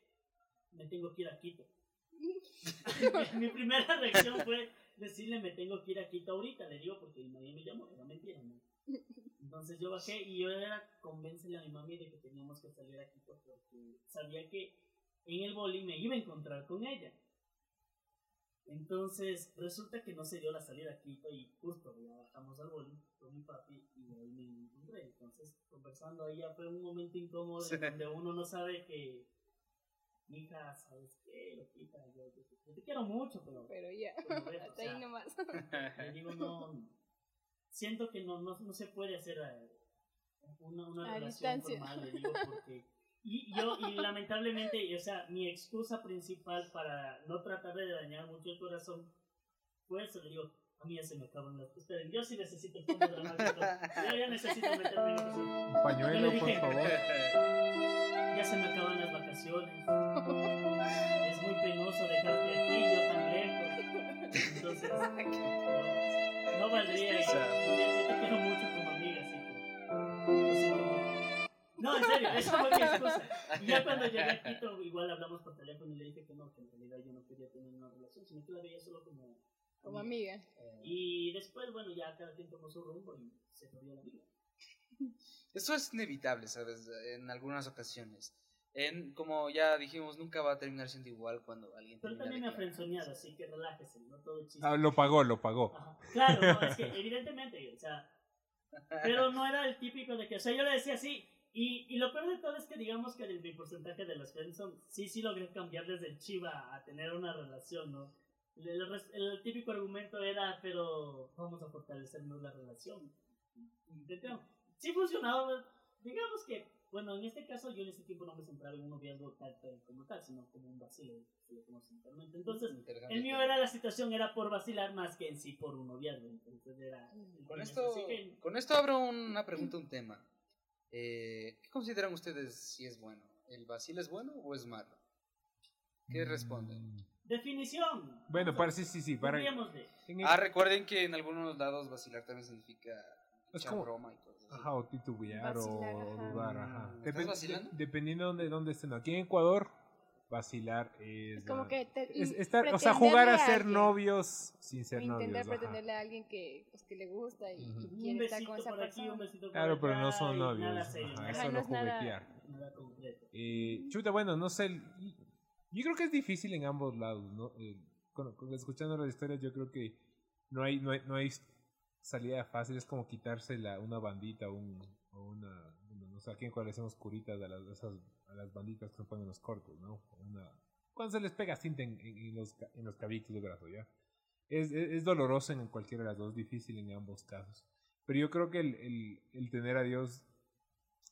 me tengo que ir a Quito. mi, mi primera reacción fue decirle, me tengo que ir a Quito ahorita, le digo, porque nadie me llamó, era mentira, ¿no? Entonces yo bajé y yo era convéncele a mi mami de que teníamos que salir a Quito porque sabía que en el boli me iba a encontrar con ella. Entonces resulta que no se dio la salida a Quito y justo ya bajamos al boli con mi papi y ahí me encontré. Entonces conversando ahí ya fue un momento incómodo en donde uno no sabe que mi hija, ¿sabes qué? Loquita, yo, yo- yo te quiero mucho, pero... Pero ya, o hasta sea, ahí nomás. le digo, no, siento que no, no, no se puede hacer eh, una, una A relación distancia. formal, le digo, porque... Y yo, y lamentablemente, o sea, mi excusa principal para no tratar de dañar mucho el corazón fue eso, le digo, a mí ya se me acaban las... Esperen, yo sí necesito el fondo dramático, yo ya necesito meterme en. Un pañuelo, le por dije, favor. Ya se me acaban las vacaciones. Es muy penoso dejarte aquí, yo tan lejos. Entonces, no, valdría. Yo te quiero mucho como amiga, así que. No, en serio, esa fue mi excusa. Y ya cuando llegué a Quito, igual hablamos por teléfono y le dije que no, que en realidad yo no quería tener una relación, sino que la veía solo como. Como amiga. Y después, bueno, ya cada quien tomó su rumbo y se perdió la vida. Eso es inevitable, ¿sabes? En algunas ocasiones. En, como ya dijimos, nunca va a terminar siendo igual cuando alguien Pero también me ha frenzoneado, así que relájese, no todo chiste. Ah, lo pagó, lo pagó. Claro, no, es que evidentemente, o sea, pero no era el típico de que, o sea, yo le decía así, y, y lo peor de todo es que digamos que el, mi porcentaje de las friendzone, sí, sí logré cambiar desde el chiva a tener una relación, ¿no? El, el el típico argumento era, pero vamos a fortalecernos la relación. Intentemos. Sí funcionaba, digamos que, bueno, en este caso yo en ese tiempo no me centraba en un noviazgo tal, tal como tal, sino como un le conoce internet. Entonces, el mío era la situación, era por vacilar más que en sí por un noviazgo. Entonces era. Con esto, con esto abro una pregunta, un tema. Eh, ¿Qué consideran ustedes si es bueno? ¿El vacil es bueno o es malo? ¿Qué responden? Definición. Bueno, para sí, sí, sí. Para, Ah, recuerden que en algunos lados vacilar también significa Es como- broma y cosas. Ajá, o titubear Vacilar, o ajá. dudar, ajá. ¿Estás vacilando? de- dependiendo de dónde, dónde estén. Aquí en Ecuador, vacilar es... Es como ah, que te- es estar, o sea, jugar a pretenderle ser alguien. novios sin ser O intentar novios. ajá. pretenderle a alguien que, pues, que le gusta y, y Un quiere estar besito con esa por aquí, un persona. besito por Claro, pero no son y novios. Nada serio, Ajá, es Ajá, no solo es nada- juguetear. nada concreto. Eh, chuta, bueno, no sé. y- Yo creo que es difícil en ambos lados, ¿no? Eh, con- con- escuchando las historias, yo creo que no hay, no hay, no hay salida fácil, es como quitarse la, una bandita un, o una, no sé, aquí en cual le hacemos curitas a las, las banditas que se ponen en los cortos, ¿no? Una, cuando se les pega cinta en, en- en los, en los cabitos del brazo, ¿ya? Es, es, doloroso en cualquiera de las dos, difícil en ambos casos. Pero yo creo que el, el, tener a Dios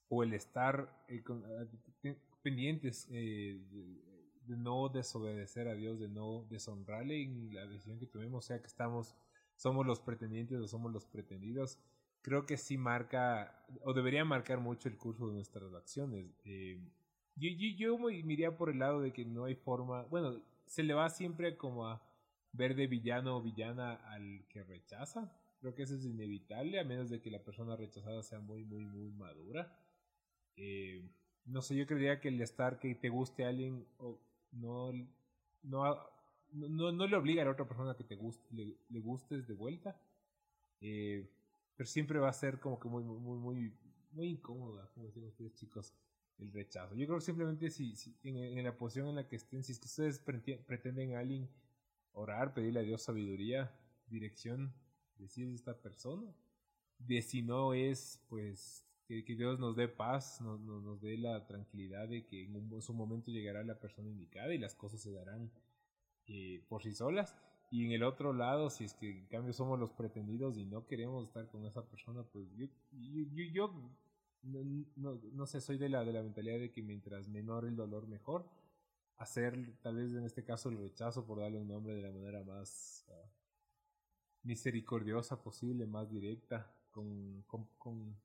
o el estar eh, ah, te- pendientes eh, de, de no desobedecer a Dios, de no deshonrarle en la decisión que tomemos, sea que estamos, somos los pretendientes o somos los pretendidos, creo que sí marca, o debería marcar mucho el curso de nuestras acciones. Eh, yo, yo, yo me iría por el lado de que no hay forma, bueno, se le va siempre como a ver de villano o villana al que rechaza. Creo que eso es inevitable, a menos de que la persona rechazada sea muy, muy, muy madura. Eh, no sé, yo creería que el estar que te guste a alguien o no, no, no, no le obliga a la otra persona que te guste, le, gustes de vuelta. Eh, pero siempre va a ser como que muy, muy, muy, muy, incómoda, como decían ustedes chicos, el rechazo. Yo creo que simplemente si, si en, en la posición en la que estén, si ustedes prete- pretenden a alguien orar, pedirle a Dios sabiduría, dirección, decir esta persona, de si no es, pues, que, Dios nos dé paz, nos, dé la tranquilidad de que en un, su momento llegará la persona indicada y las cosas se darán eh, por sí solas. Y en el otro lado, si es que en cambio somos los pretendidos y no queremos estar con esa persona, pues yo, yo, yo, no, no, no sé, soy de la, de la mentalidad de que mientras menor el dolor, mejor. Hacer, tal vez en este caso, el rechazo, por darle un nombre de la manera más ah, misericordiosa posible, más directa, con, con, con,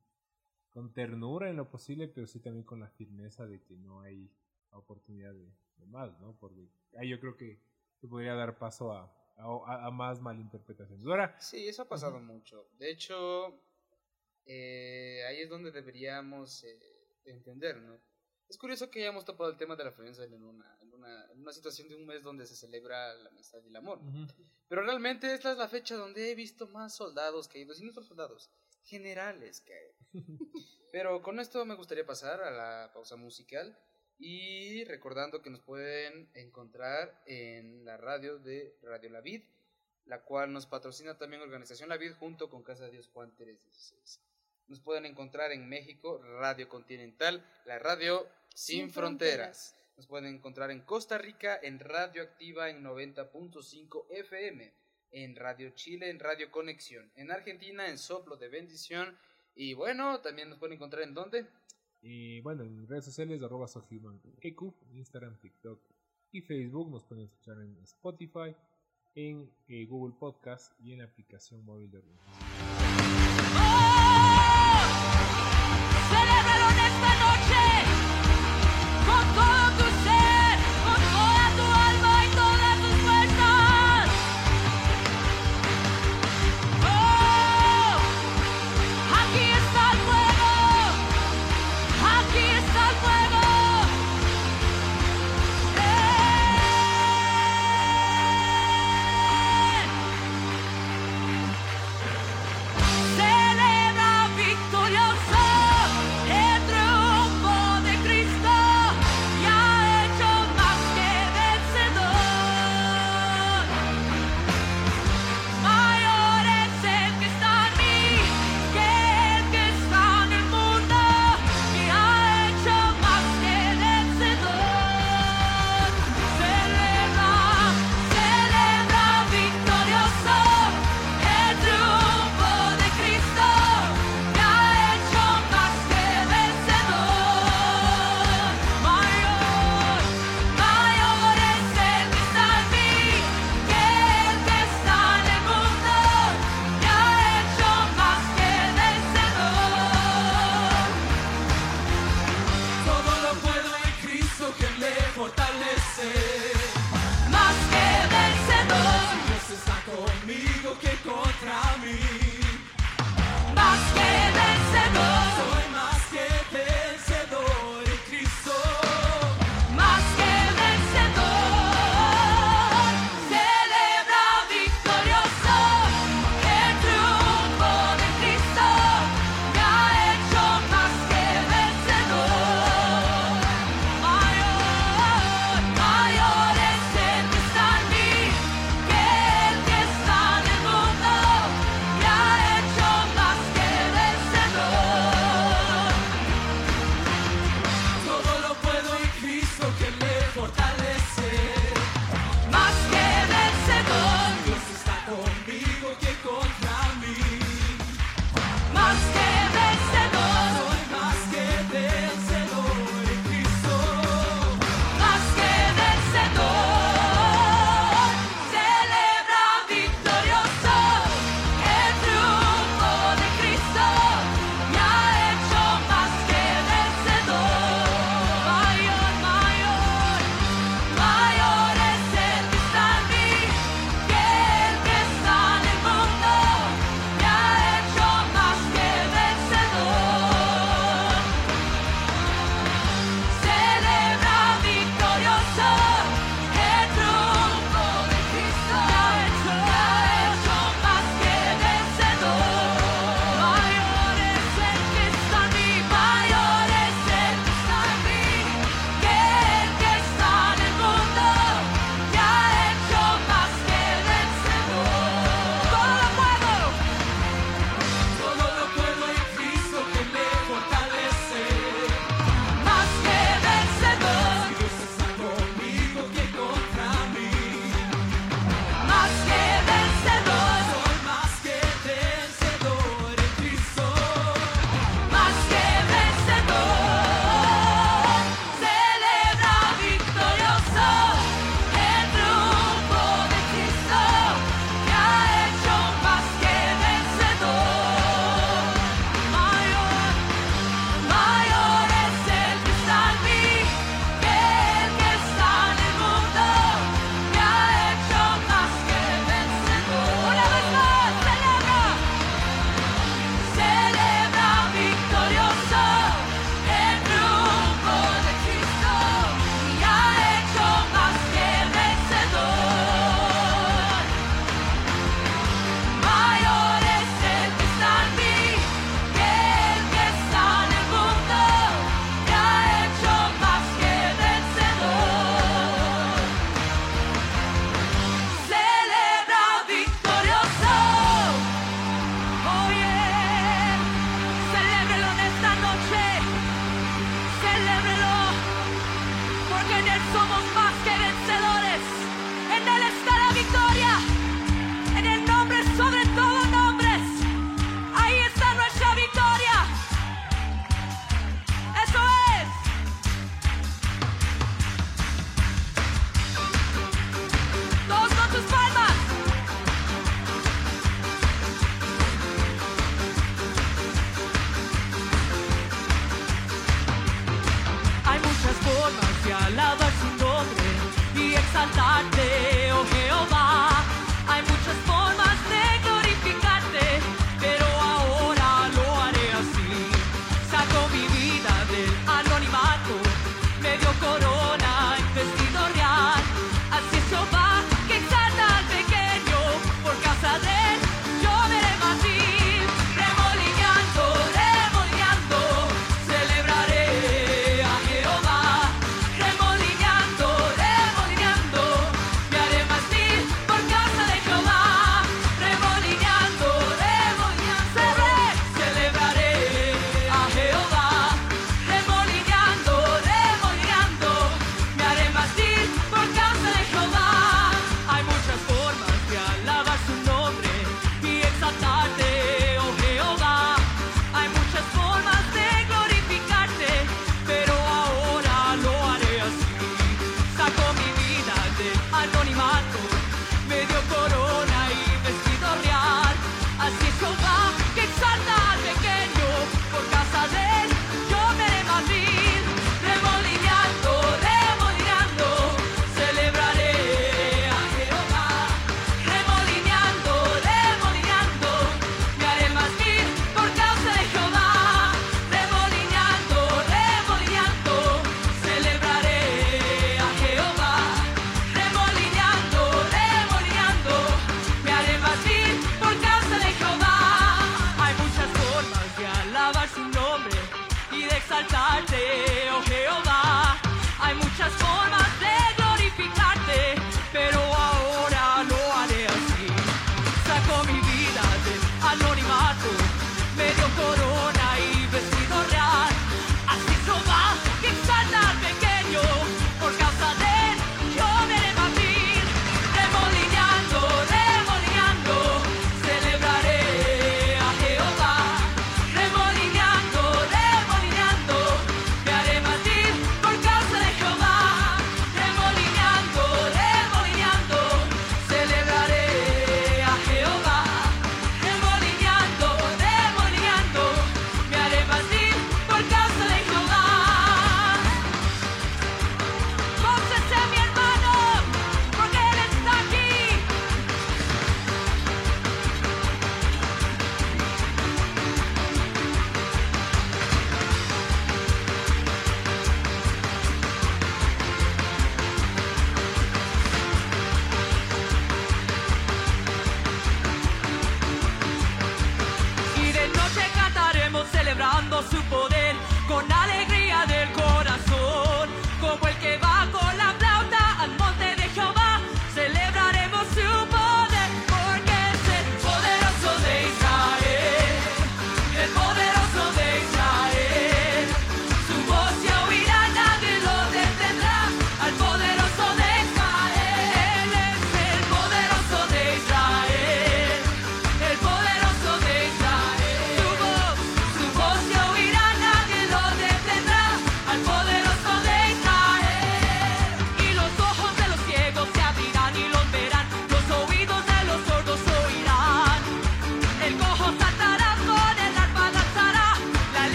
con ternura en lo posible, pero sí también con la firmeza de que no hay oportunidad de, de más, ¿no? Porque ahí yo creo que, que podría dar paso a, a, a más malinterpretaciones. Ahora, Sí, eso ha pasado mucho. De hecho, eh, ahí es donde deberíamos eh, entender, ¿no? Es curioso que hayamos topado el tema de la friendzone en una, en, una, en una situación de un mes donde se celebra la amistad y el amor. Pero realmente esta es la fecha donde he visto más soldados caídos, y no solo soldados, generales caer. Pero con esto me gustaría pasar a la pausa musical y recordando que nos pueden encontrar en la radio de Radio La Vid, la cual nos patrocina también Organización La Vid junto con Casa de Dios Juan 316. Nos pueden encontrar en México, Radio Continental, la radio sin, Sin fronteras. Nos pueden encontrar en Costa Rica en Radio Activa en 90.5 FM, en Radio Chile en Radio Conexión, en Argentina en Soplo de Bendición y bueno, también nos pueden encontrar en dónde? Y bueno, en redes sociales, arroba Instagram, TikTok y Facebook. Nos pueden escuchar en Spotify, en eh, Google Podcast y en la aplicación móvil de Organización. Celébralo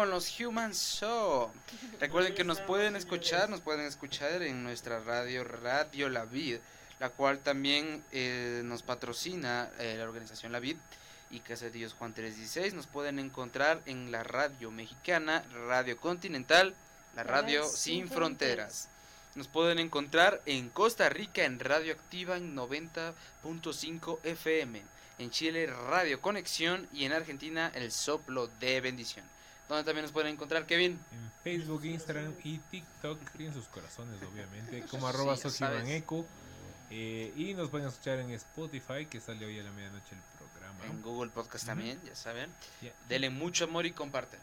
con los Human Show. Recuerden que nos pueden escuchar, nos pueden escuchar en nuestra radio Radio La Vid, la cual también eh, nos patrocina eh, la organización La Vid y Casa de Dios Juan 316. Nos pueden encontrar en la radio mexicana, Radio Continental, la radio Sin Fronteras. Nos pueden encontrar en Costa Rica en Radio Activa en 90.5 FM. En Chile Radio Conexión y en Argentina el Soplo de Bendición. Donde también nos pueden encontrar, Kevin. En Facebook, Instagram y TikTok. En sus corazones, obviamente. Como Sí, arroba ya Sociban sabes. Eco. Eh, y nos pueden escuchar en Spotify, que sale hoy a la medianoche el programa. En Google Podcast también, ya saben. Ya. Denle mucho amor y comparten.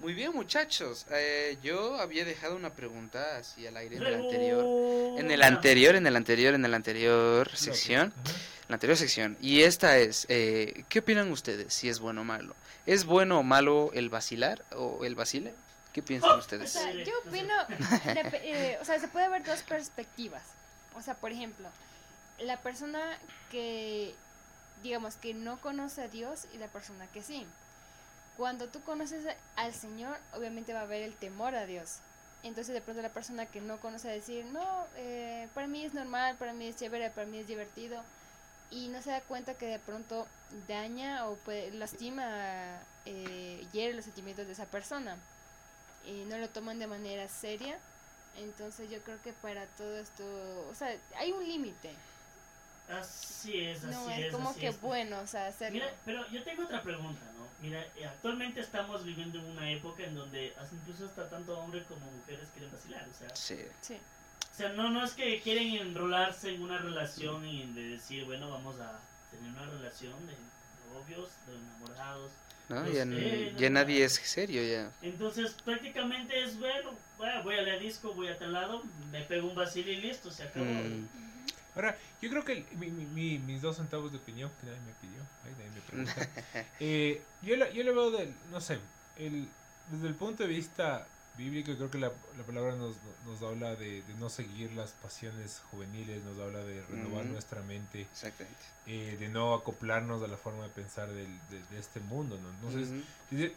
Muy bien, muchachos. Eh, yo había dejado una pregunta así al aire en el anterior. En el anterior, en el anterior, en el anterior sección. En la anterior sección. Y esta es, eh, ¿qué opinan ustedes si es bueno o malo? ¿Es bueno o malo el vacilar o el vacile? ¿Qué piensan O ustedes? sea, yo opino, eh, o sea, se puede ver dos perspectivas. O sea, por ejemplo, la persona que, digamos, que no conoce a Dios y la persona que sí. Cuando tú conoces al Señor, obviamente va a haber el temor a Dios. Entonces de pronto la persona que no conoce a decir, no, eh, para mí es normal, para mí es chévere, para mí es divertido. Y no se da cuenta que de pronto daña o puede, lastima, eh, hiere los sentimientos de esa persona y no lo toman de manera seria. Entonces yo creo que para todo esto, o sea, hay un límite. Así es, así No es. es como así que es. bueno, o sea, hacerlo. Mira, pero yo tengo otra pregunta, ¿no? Mira, eh, actualmente estamos viviendo en una época en donde incluso hasta tanto hombres como mujeres quieren vacilar, o sea, Sí. Sí. o sea, no, no es que quieren enrolarse en una relación y de decir, bueno, vamos a tener una relación de novios, de enamorados. ¿No? Ya, no, ya no. nadie es serio ya. Entonces, prácticamente es, bueno, bueno, voy a la disco, voy a tal lado, me pego un vacil y listo, se acabó. Mm. Ahora, yo creo que el- mi- mi- mi- mis dos centavos de opinión, que nadie me pidió, ay, nadie me pregunta. eh, yo, lo, yo lo veo del, no sé, el, desde el punto de vista bíblico, creo que la, la palabra nos, nos habla de, de no seguir las pasiones juveniles, nos habla de renovar nuestra mente, Exactamente. eh, de no acoplarnos a la forma de pensar del- de, de este mundo. ¿no? Entonces,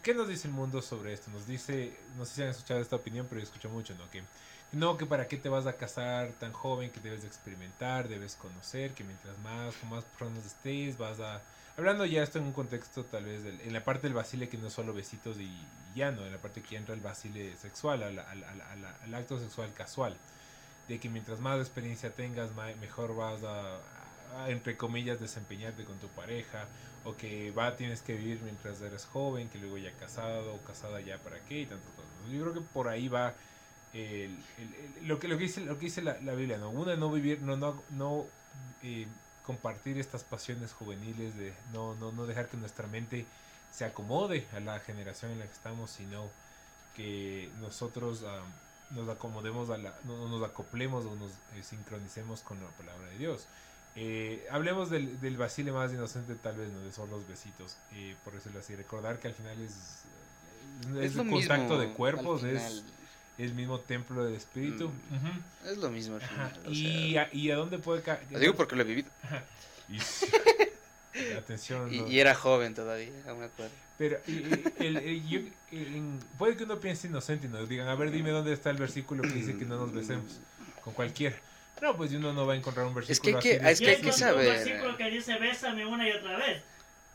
¿qué nos dice el mundo sobre esto? Nos dice, no sé si han escuchado esta opinión, pero yo escucho mucho, ¿no? Que no, que para qué te vas a casar tan joven, que debes de experimentar, debes conocer, que mientras más, más personas estés, vas a... Hablando ya esto en un contexto tal vez, del- en la parte del vacile que no es solo besitos y ya no, en la parte que entra el vacile sexual, al, acto sexual casual, de que mientras más experiencia tengas, mejor vas a, a, entre comillas, desempeñarte con tu pareja, o que va, tienes que vivir mientras eres joven, que luego ya casado o casada ya para qué y tantas cosas. Yo creo que por ahí va el- el- el- lo que lo que dice lo que dice la, la Biblia, no una no vivir, no no no eh, compartir estas pasiones juveniles de no no no dejar que nuestra mente se acomode a la generación en la que estamos, sino que nosotros ah, nos acomodemos a la, no, nos acoplemos o nos eh, sincronicemos con la palabra de Dios. Eh, hablemos del, del vacile más inocente tal vez, no de solo los besitos, eh, por decirlo así. Recordar que al final es, es, Es el contacto mismo, de cuerpos, es. El mismo templo del espíritu. Mm, Ujú. Es lo mismo al Ajá, final. o y, sea, a, ¿Y a dónde puede caer? lo digo porque lo he vivido. Y. Atención. Y, no. y era joven todavía, aún me acuerdo. Pero el- el- yo- en- puede que uno piense inocente y nos digan, a ver, dime dónde está el versículo que dice que no nos besemos con cualquiera. No, pues uno no va a encontrar un Es que versículo hay que- así de- es que hay que Yo saber. Un versículo que dice, bésame una y otra vez.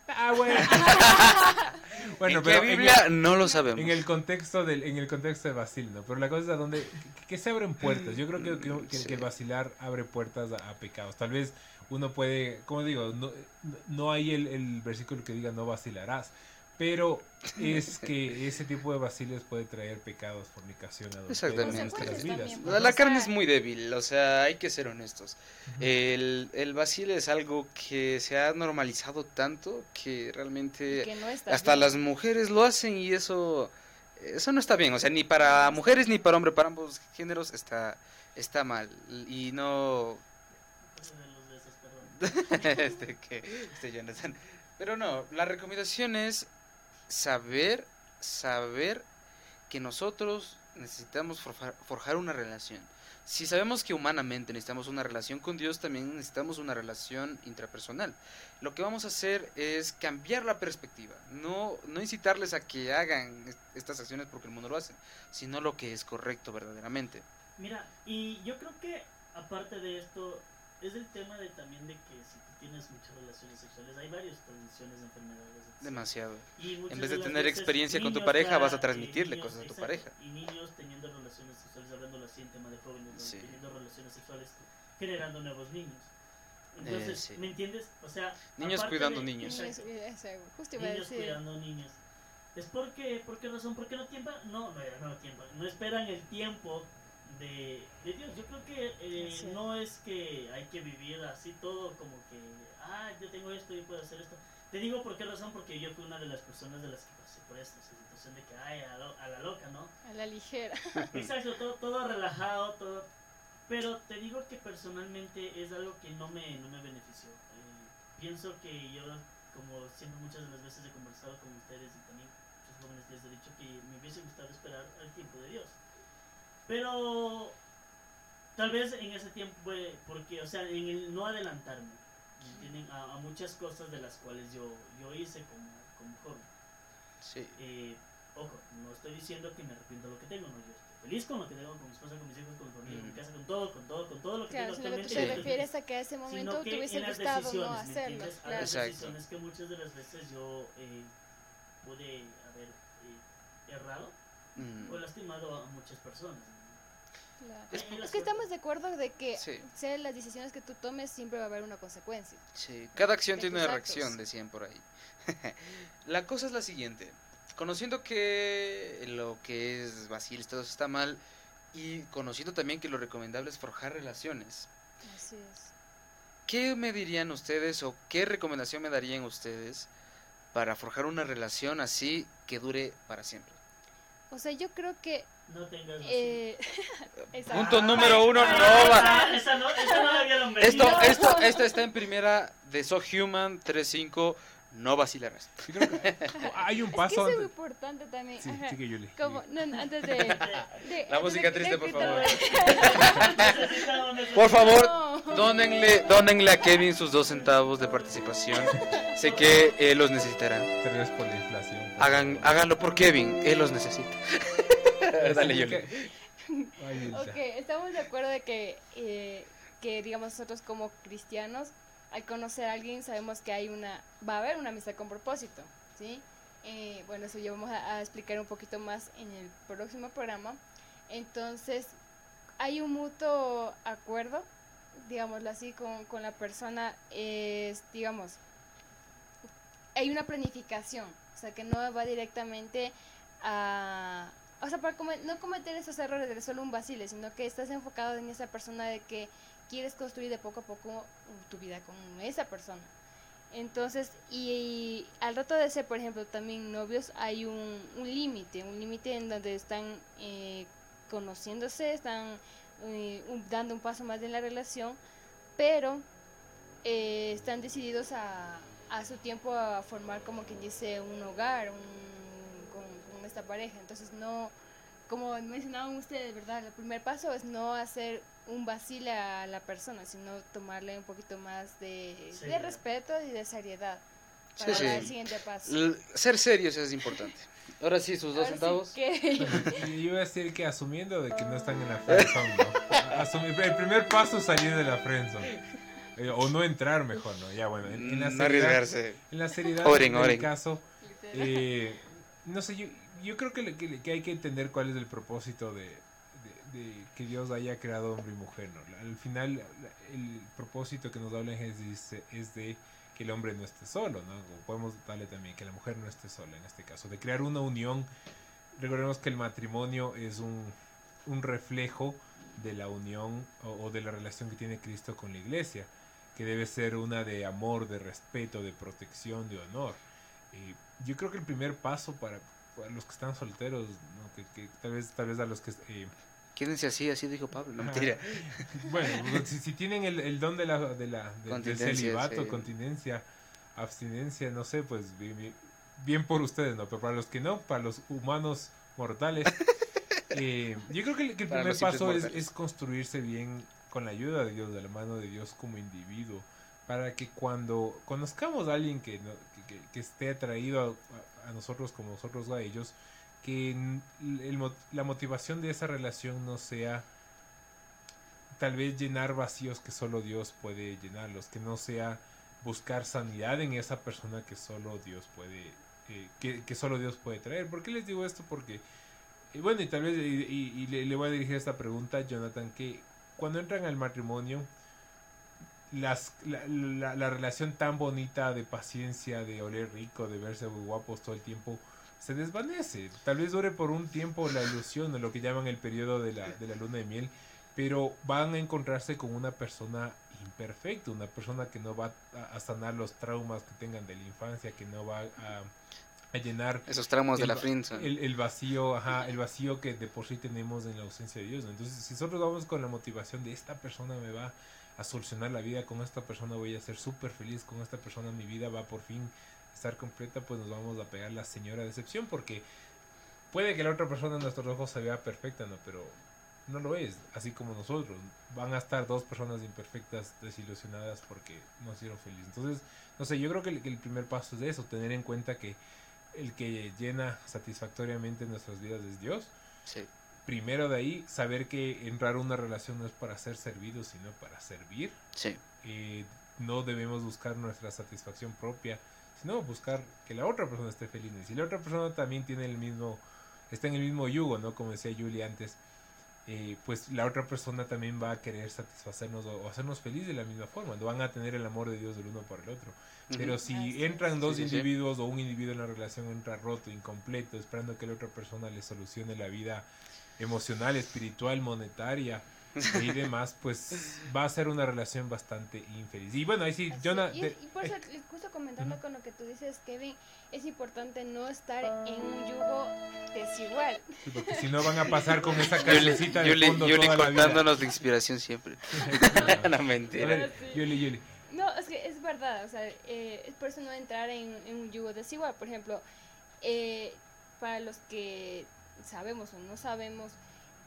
Ah, bueno. bueno, ¿En pero qué en Biblia? el- No lo sabemos. En el contexto del, en el contexto de Basil, ¿no? Pero la cosa es a donde que, que se abren puertas. Yo creo que, que, que- Sí. que vacilar abre puertas a, a pecados. Tal vez uno puede, como digo, no, no hay el, el versículo que diga no vacilarás. Pero es que ese tipo de vaciles puede traer pecados, fornicación, adulterio a Exactamente. nuestras vidas. La, la carne es muy débil, o sea, hay que ser honestos. El, el es algo que se ha normalizado tanto que realmente Que no está hasta bien. las mujeres lo hacen y eso eso no está bien, o sea, ni para mujeres ni para hombres, para ambos géneros está está mal y no este que este Jonathan. Pero no, la recomendación es saber saber que nosotros necesitamos forjar, una relación. Si sabemos que humanamente necesitamos una relación con Dios, también necesitamos una relación intrapersonal. Lo que vamos a hacer es cambiar la perspectiva, no, no incitarles a que hagan est- estas acciones porque el mundo lo hace, sino lo que es correcto verdaderamente. Mira, y yo creo que aparte de esto, es el tema de también de que si tú tienes muchas relaciones sexuales, hay varias transmisiones de enfermedades. etc. Demasiado. Y En vez de las tener veces experiencia con tu niños pareja, vas a eh, transmitirle niños, cosas a tu exacto, pareja. Y niños teniendo relaciones sexuales, hablándolo así en tema de jóvenes. Sí. teniendo relaciones sexuales, generando nuevos niños. Entonces, sí. ¿me entiendes? O sea, Niños cuidando de- niños. Exacto. Eso, justo iba a niños decir. cuidando niños. ¿Es porque, por qué razón? ¿Por qué no tiempo? No, no, no tiempo. No esperan el tiempo de, de Dios. Yo creo que eh, no es que hay que vivir así todo como que, ah, yo tengo esto, yo puedo hacer esto. Te digo por qué razón, porque yo fui una de las personas de las que pasé por esto, esa situación de que, ay, a, lo- a la loca, ¿no? A la ligera. Exacto, todo, todo relajado, todo. Pero te digo que personalmente es algo que no me, no me benefició. Eh, pienso que yo, como siempre muchas de las veces he conversado con ustedes y también muchos jóvenes les he dicho que me hubiese gustado esperar al tiempo de Dios. Pero tal vez en ese tiempo, porque, o sea, en el no adelantarme. A, a muchas cosas de las cuales yo, yo hice como, como joven. Sí. Eh, ojo, no estoy diciendo que me arrepiento de lo que tengo, no, yo estoy feliz con lo que tengo, con mi esposa, con mis hijos, con mi familia, con mi casa, con todo, con todo, con todo lo que Claro, tengo sino que tú actualmente. te yo estoy refieres a que a ese momento que te hubiese en las gustado no decisiones, ¿me hacerlo. entiendes? A Claro. las Exacto. decisiones que muchas de las veces yo eh, pude haber eh, errado Mm. o lastimado a muchas personas. Claro. Es- Es que estamos de acuerdo de que Sí. sea las decisiones que tú tomes siempre va a haber una consecuencia. Sí, cada acción de tiene una actos. reacción, decían por ahí. la cosa es la siguiente. Conociendo que lo que es Basil todo está mal y conociendo también que lo recomendable es forjar relaciones, Así es. ¿qué me dirían ustedes o qué recomendación me darían ustedes para forjar una relación así que dure para siempre? O sea, yo creo que... No tengas eh, esa- Punto número uno, no Esa- va. esa no- esa no la. Esto, esto, esto está en primera de So Human 3.5, no vacilarás. Yo creo que hay un Es que paso es antes. importante también. Sí, ajá. sigue, Yuli, Como, no, no, antes de... de- La antes música de- triste, de por quitarlo. Por favor, No. dónenle, dónenle a Kevin sus dos centavos de participación. Sé que él los necesitará. Tres por la inflación. Hagan, háganlo por Kevin, él los necesita. Dale, Yulita. Ok, estamos de acuerdo de que, eh, que digamos nosotros como cristianos, al conocer a alguien sabemos que hay una, va a haber una amistad con propósito, ¿sí? Eh, bueno, eso ya vamos a, explicar un poquito más en el próximo programa. Entonces, hay un mutuo acuerdo, digámoslo así, con, con la persona, es, digamos, hay una planificación, o sea, que no va directamente a... O sea, para no cometer esos errores de solo un vacile, sino que estás enfocado en esa persona de que quieres construir de poco a poco tu vida con esa persona. Entonces, y, al rato de ser, por ejemplo, también novios, hay un, límite, un límite en donde están eh, conociéndose, están eh, un- dando un paso más en la relación, pero eh, están decididos a, a su tiempo a formar como quien dice un hogar un- con, con esta pareja. Entonces no, como mencionaban ustedes, ¿verdad? El primer paso es no hacer un vacile a la persona, sino tomarle un poquito más de, de Seriedad. respeto y de seriedad Sí, para sí. dar el siguiente paso. L- ser serios es importante. Ahora sí, sus dos sí centavos. que- Yo iba a decir que asumiendo de que no están en la friendzone, ¿no? Asumir- el primer paso es salir de la friendzone. Eh, o no entrar mejor, ¿no? Ya bueno, en, en la No seriedad, arriesgarse. en la seriedad Oren, del oren. caso, eh, no sé, yo, yo creo que, que, que hay que entender cuál es el propósito de, de- que Dios haya creado hombre y mujer, ¿no? Al final, el propósito que nos habla Génesis es de que el hombre no esté solo, ¿no? Podemos darle también que la mujer no esté sola en este caso, de crear una unión. Recordemos que el matrimonio es un, un reflejo de la unión o, de la relación que tiene Cristo con la iglesia, que debe ser una de amor, de respeto, de protección, de honor. Eh, yo creo que el primer paso para, los que están solteros, ¿no? que, que tal vez tal vez a los que eh, Quédense así, así dijo Pablo. No, mentira. bueno, pues, si, si tienen el, el don de la, de la de- del celibato, sí. continencia, abstinencia, no sé, pues bien, por ustedes, ¿no? Pero para los que no, para los humanos mortales. Eh, yo creo que, el- que el Para primer paso es, construirse bien con la ayuda de Dios, de la mano de Dios como individuo, para que cuando conozcamos a alguien que, no- que, que- que esté atraído a, a nosotros como nosotros a ellos, que la motivación de esa relación no sea tal vez llenar vacíos que solo Dios puede llenarlos, que no sea buscar sanidad en esa persona que solo Dios puede, eh, que, solo Dios puede traer. ¿Por qué les digo esto? Porque, eh, bueno, y tal vez, y, le, voy a dirigir esta pregunta Jonathan, que cuando entran al matrimonio, las, la, la- la relación tan bonita de paciencia, de oler rico, de verse muy guapos todo el tiempo, se desvanece. Tal vez dure por un tiempo la ilusión, o lo que llaman el periodo de la, de la luna de miel, pero van a encontrarse con una persona imperfecta, una persona que no va a, sanar los traumas que tengan de la infancia, que no va a, a llenar Esos tramos de el la va- friendzone. el, el vacío, ajá, el vacío que de por sí tenemos en la ausencia de Dios. ¿no? Entonces, si nosotros vamos con la motivación de esta persona me va a solucionar la vida, con esta persona voy a ser súper feliz, con esta persona mi vida va por fin estar completa, pues nos vamos a pegar la señora decepción, porque puede que la otra persona en nuestros ojos se vea perfecta, ¿no? Pero no lo es, así como nosotros. Van a estar dos personas imperfectas, desilusionadas porque no hicieron feliz. Entonces, no sé, yo creo que el, que el primer paso es eso, tener en cuenta que el que llena satisfactoriamente nuestras vidas es Dios. Sí. Primero de ahí, saber que entrar a una relación no es para ser servido, sino para servir. Sí. Eh, no debemos buscar nuestra satisfacción propia, sino buscar que la otra persona esté feliz. Y si la otra persona también tiene el mismo, está en el mismo yugo, ¿no? Como decía Julie antes, eh, pues la otra persona también va a querer satisfacernos o, o hacernos feliz de la misma forma. No van a tener el amor de Dios del uno por el otro. Pero si entran dos Sí, sí, sí. individuos o un individuo en la relación entra roto, incompleto, esperando que la otra persona le solucione la vida emocional, espiritual, monetaria y demás, pues va a ser una relación bastante infeliz. Y bueno, ahí sí, Jonah, Y, y por eso, justo comentando con lo que tú dices, Kevin, es importante no estar en un yugo desigual. sí, porque si no van a pasar con esa cancioncita de Yuli- fondo Yuli toda la vida. contándonos la inspiración siempre. no, A mentira. ver, Yuli, Yuli. No, es que es verdad, o sea, eh, es por eso no entrar en, en un yugo desigual. Por ejemplo, eh, para los que sabemos o no sabemos,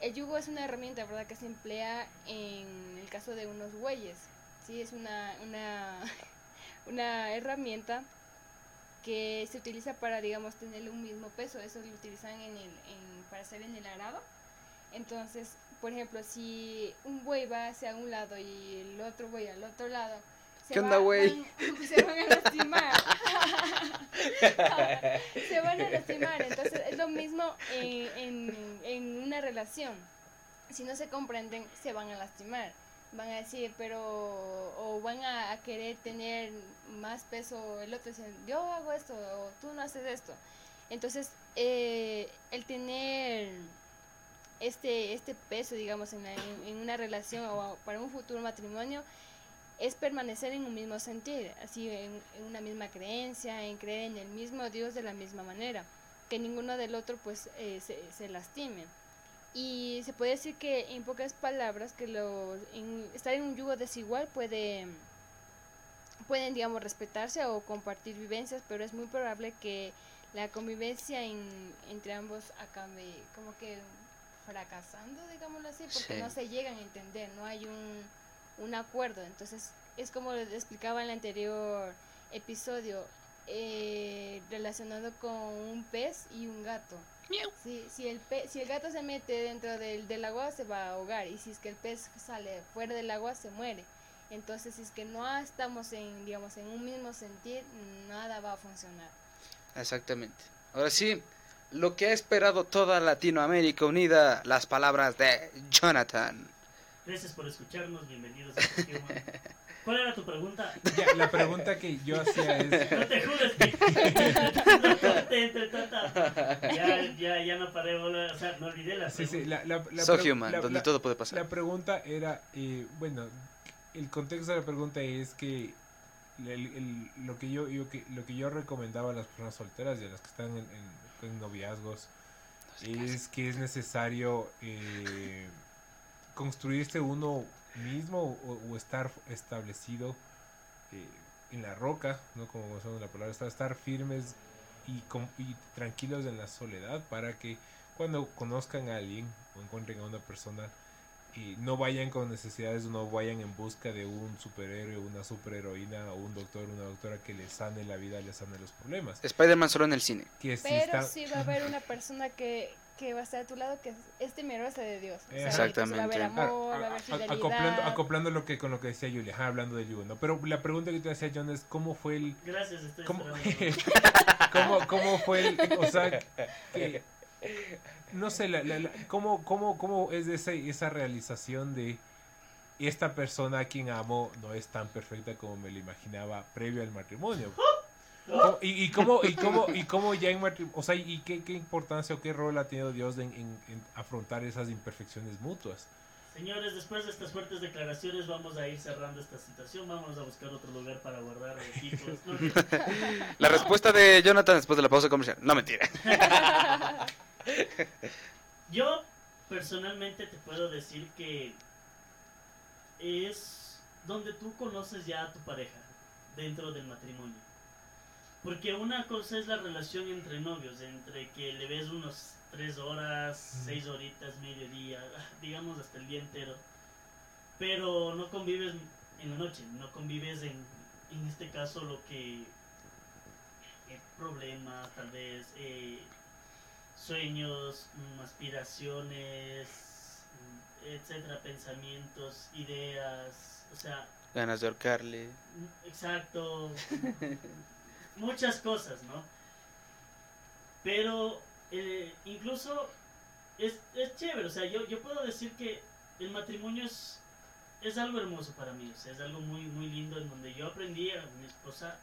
el yugo es una herramienta, ¿verdad?, que se emplea en el caso de unos bueyes. Sí, es una, una, una herramienta que se utiliza para, digamos, tener un mismo peso. Eso lo utilizan en el, en, para hacer en el arado. Entonces, por ejemplo, si un buey va hacia un lado y el otro buey al otro lado, se ¿Qué onda, va- güey? van- Se van a lastimar. se van a lastimar. Entonces, es lo mismo en, en, una relación. Si no se comprenden, se van a lastimar. Van a decir, pero. O van a, querer tener más peso el otro. Dicen, yo hago esto, o tú no haces esto. Entonces, eh, el tener este, este peso, digamos, en, la- en una relación o para un futuro matrimonio, es permanecer en un mismo sentir, así en, en una misma creencia, en creer en el mismo Dios de la misma manera, que ninguno del otro pues eh, se, se lastime. Y se puede decir que en pocas palabras que lo, en- estar en un yugo desigual puede pueden digamos respetarse o compartir vivencias, pero es muy probable que la convivencia en- entre ambos acabe como que fracasando, digámoslo así, porque Sí. no se llegan a entender, no hay un, un acuerdo. Entonces, es como les explicaba en el anterior episodio, eh, relacionado con un pez y un gato. Si, si, el pe- si el gato se mete dentro del, del agua, se va a ahogar, y si es que el pez sale fuera del agua, se muere. Entonces, si es que no estamos en, digamos, en un mismo sentir, nada va a funcionar. Exactamente. Ahora sí, lo que ha esperado toda Latinoamérica unida, las palabras de Jonathan. Gracias por escucharnos, bienvenidos a este tema. ¿Cuál era tu pregunta? Ya, la pregunta que yo hacía es... No te jures que te entre tanta. Ya, ya, ya no paré, o sea, me olvidé la Sí, sí, pregunta. la, la- la So pre- human, la- donde la- todo puede pasar. La pregunta era, eh, bueno, el contexto de la pregunta es que el- el- lo que yo, yo que lo que yo recomendaba a las personas solteras y a las que están en, en- en noviazgos es que es necesario eh, construirse uno mismo o, estar establecido eh, en la roca, ¿no? Como usamos la palabra, estar, estar firmes y, y tranquilos en la soledad para que cuando conozcan a alguien o encuentren a una persona, y no vayan con necesidades, no vayan en busca de un superhéroe, una superheroína o un doctor, una doctora que les sane la vida, les sane los problemas. Spider-Man solo en el cine. Que Pero está- sí va a haber una persona que, que va a estar a tu lado que es este mi héroe es de Dios. O sea, Exactamente. Va a haber amor, Ah, va a haber a- fidelidad. acoplando, acoplando lo que con lo que decía Julia, hablando de Yugo, ¿no? Pero la pregunta que te hacía John es cómo fue el Gracias, estoy ¿Cómo, cómo, cómo fue el, o sea, que- no sé, la, la- la- cómo, cómo, cómo es ese, esa realización de esta persona a quien amo no es tan perfecta como me lo imaginaba previo al matrimonio? ¿Cómo- Y, y cómo, y cómo, y cómo ya en matrimonio, o sea, y qué, qué importancia o qué rol ha tenido Dios en, en- en afrontar esas imperfecciones mutuas? Señores, después de estas fuertes declaraciones vamos a ir cerrando esta situación. Vamos a buscar otro lugar para guardar equipos. No, La respuesta de Jonathan después de la pausa comercial. No, mentira. Yo personalmente te puedo decir que es donde tú conoces ya a tu pareja dentro del matrimonio. Porque una cosa es la relación entre novios, entre que le ves unos tres horas, seis horitas, mediodía, digamos hasta el día entero. Pero no convives en la noche, no convives en, en este caso lo que... eh, problemas, tal vez... eh, sueños, mm, aspiraciones, mm, etcétera, pensamientos, ideas, o sea, Ganas de ahorcarle. mm, exacto, muchas cosas, ¿no? Pero eh, incluso es, es chévere, o sea, yo, yo puedo decir que el matrimonio es, es algo hermoso para mí, o sea, es algo muy, muy lindo en donde yo aprendí a mi esposa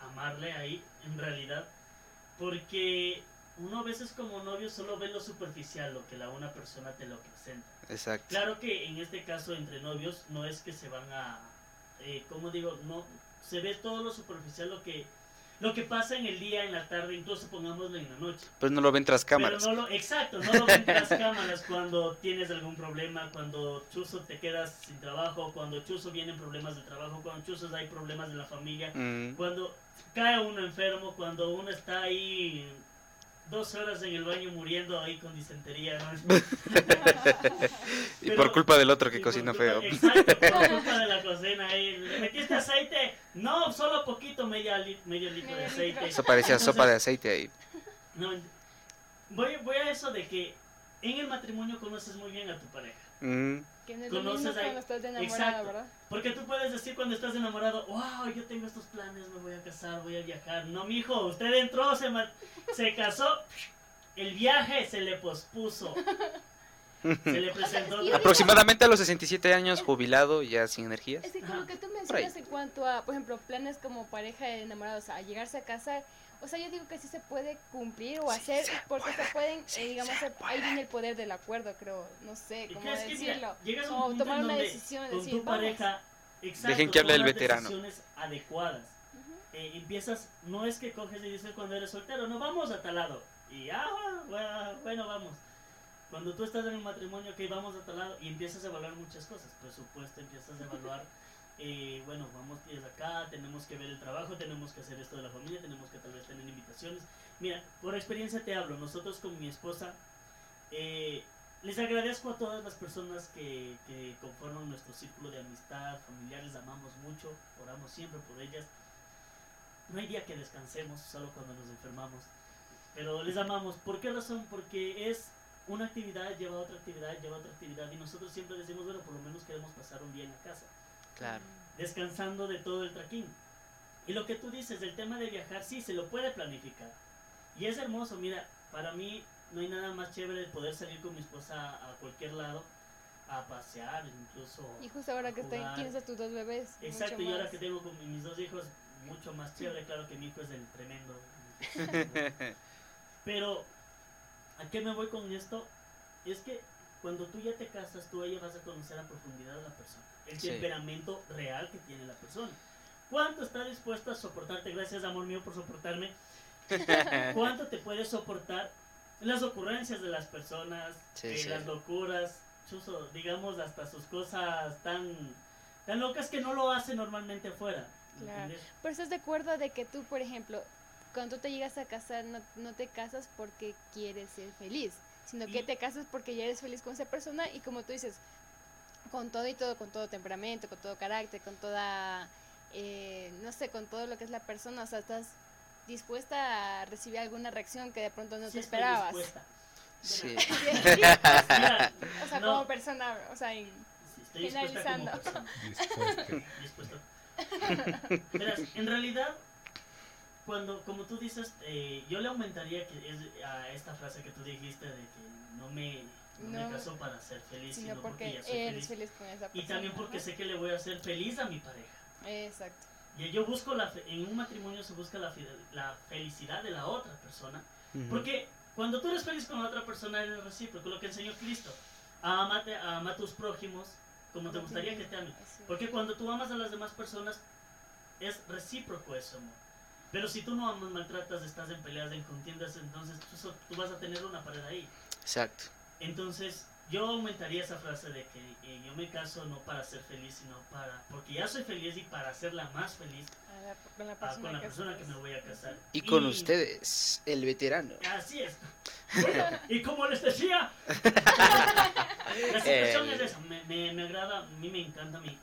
amarle ahí, en realidad, porque uno a veces como novio solo ve lo superficial, lo que la una persona te lo presenta. Exacto. Claro que en este caso entre novios no es que se van a, eh, como digo, no se ve todo lo superficial, lo que lo que pasa en el día, en la tarde, incluso pongámoslo en la noche. Pues no lo ven tras cámaras. Pero no lo, exacto, no lo ven tras cámaras cuando tienes algún problema, cuando Chuzo te quedas sin trabajo, cuando Chuzo vienen problemas de trabajo, cuando Chuzo hay problemas de la familia, Mm. cuando cae uno enfermo, cuando uno está ahí dos horas en el baño muriendo ahí con disentería. ¿no? y Pero- por culpa del otro que cocina culpa- feo. Exacto, por culpa de la cocina ahí. ¿Le metiste aceite? No, solo poquito, media li- medio litro de aceite. Eso parecía Entonces, sopa de aceite ahí. no, voy, voy a eso de que en el matrimonio conoces muy bien a tu pareja. Mm. Que no es lo Conoces mismo ahí- cuando estás enamorada, Exacto. ¿verdad? Porque tú puedes decir cuando estás enamorado, wow, yo tengo estos planes, me voy a casar, voy a viajar. No, mijo, usted entró, se, se casó, el viaje se le pospuso. Se le presentó. Aproximadamente a los 67 años, jubilado, ya sin energías. Es que como que tú mencionas en cuanto a, por ejemplo, planes como pareja de enamorados, a llegarse a casar, o sea, yo digo que sí se puede cumplir o hacer, porque se pueden, eh, digamos, ahí viene el poder del acuerdo, creo, no sé cómo mira, decirlo, llegas a un tomar una decisión, con decir, tu vamos. pareja, exacto, Dejen que hable el veterano. decisiones adecuadas. Eh, empiezas, no es que coges y dices cuando eres soltero, no vamos a tal lado. Y ah, bueno, bueno, vamos. Cuando tú estás en un matrimonio, que vamos a tal lado y empiezas a evaluar muchas cosas, presupuesto, empiezas a evaluar, eh, bueno, vamos desde acá, tenemos que ver el trabajo, tenemos que hacer esto de la familia, tenemos que tal vez tener invitaciones. Mira, por experiencia te hablo, nosotros con mi esposa, eh, les agradezco a todas las personas que, que conforman nuestro círculo de amistad, familiares, amamos mucho, oramos siempre por ellas. No hay día que descansemos, solo cuando nos enfermamos. Pero les amamos. ¿Por qué razón? Porque es una actividad, lleva a otra actividad, lleva a otra actividad. Y nosotros siempre decimos, bueno, por lo menos queremos pasar un día en la casa Claro. descansando de todo el traquín. Y lo que tú dices, el tema de viajar, sí, se lo puede planificar. Y es hermoso, mira, para mí no hay nada más chévere de poder salir con mi esposa a cualquier lado, a pasear, incluso. Y justo ahora que jugar. tienes a tus dos bebés. Exacto, mucho y ahora que tengo con mis dos hijos, mucho más chévere, claro que mi hijo es el tremendo. Pero, ¿a qué me voy con esto? Es que cuando tú ya te casas, tú ya vas a conocer a profundidad a la persona. El Sí. temperamento real que tiene la persona. ¿Cuánto está dispuesto a soportarte? Gracias, amor mío, por soportarme. ¿Cuánto te puede soportar las ocurrencias de las personas, Sí, eh, sí. las locuras, digamos, hasta sus cosas tan, tan locas que no lo hace normalmente afuera? ¿me Claro. Pero estás de acuerdo de que tú, por ejemplo, cuando tú te llegas a casar, no, no te casas porque quieres ser feliz, sino que te casas porque ya eres feliz con esa persona y como tú dices, con todo y todo, con todo temperamento, con todo carácter, con toda, eh, no sé, con todo lo que es la persona, o sea, estás dispuesta a recibir alguna reacción que de pronto no Sí te esperabas. dispuesta. Sí. O sea, no. como persona, o sea, en- estoy dispuesta. Verás, en realidad, cuando, como tú dices, eh, yo le aumentaría que es, a esta frase que tú dijiste de que no me, no me caso para ser feliz, sino sino porque, porque ya soy eres feliz. feliz con esa persona. Y también porque ajá. sé que le voy a hacer feliz a mi pareja. Exacto. Y yo busco la fe- en un matrimonio se busca la, fide- la felicidad de la otra persona. Porque cuando tú eres feliz con la otra persona es recíproco, lo que enseñó Cristo. Amate, ama a tus prójimos como te gustaría que te amen. Porque cuando tú amas a las demás personas es recíproco ese amor. Pero si tú no amas, maltratas, estás en peleas, en contiendas, entonces tú, so- tú vas a tener una pared ahí. Exacto. Entonces, yo aumentaría esa frase de que eh, yo me caso no para ser feliz, sino para. Porque ya soy feliz y para hacerla más feliz A la- con la ah, persona, con la que persona que estés. me voy a casar. Y con ustedes, el veterano. Así es. Bueno, y como les decía, la situación El- es esa. Me, me, me agrada, a mí me encanta mi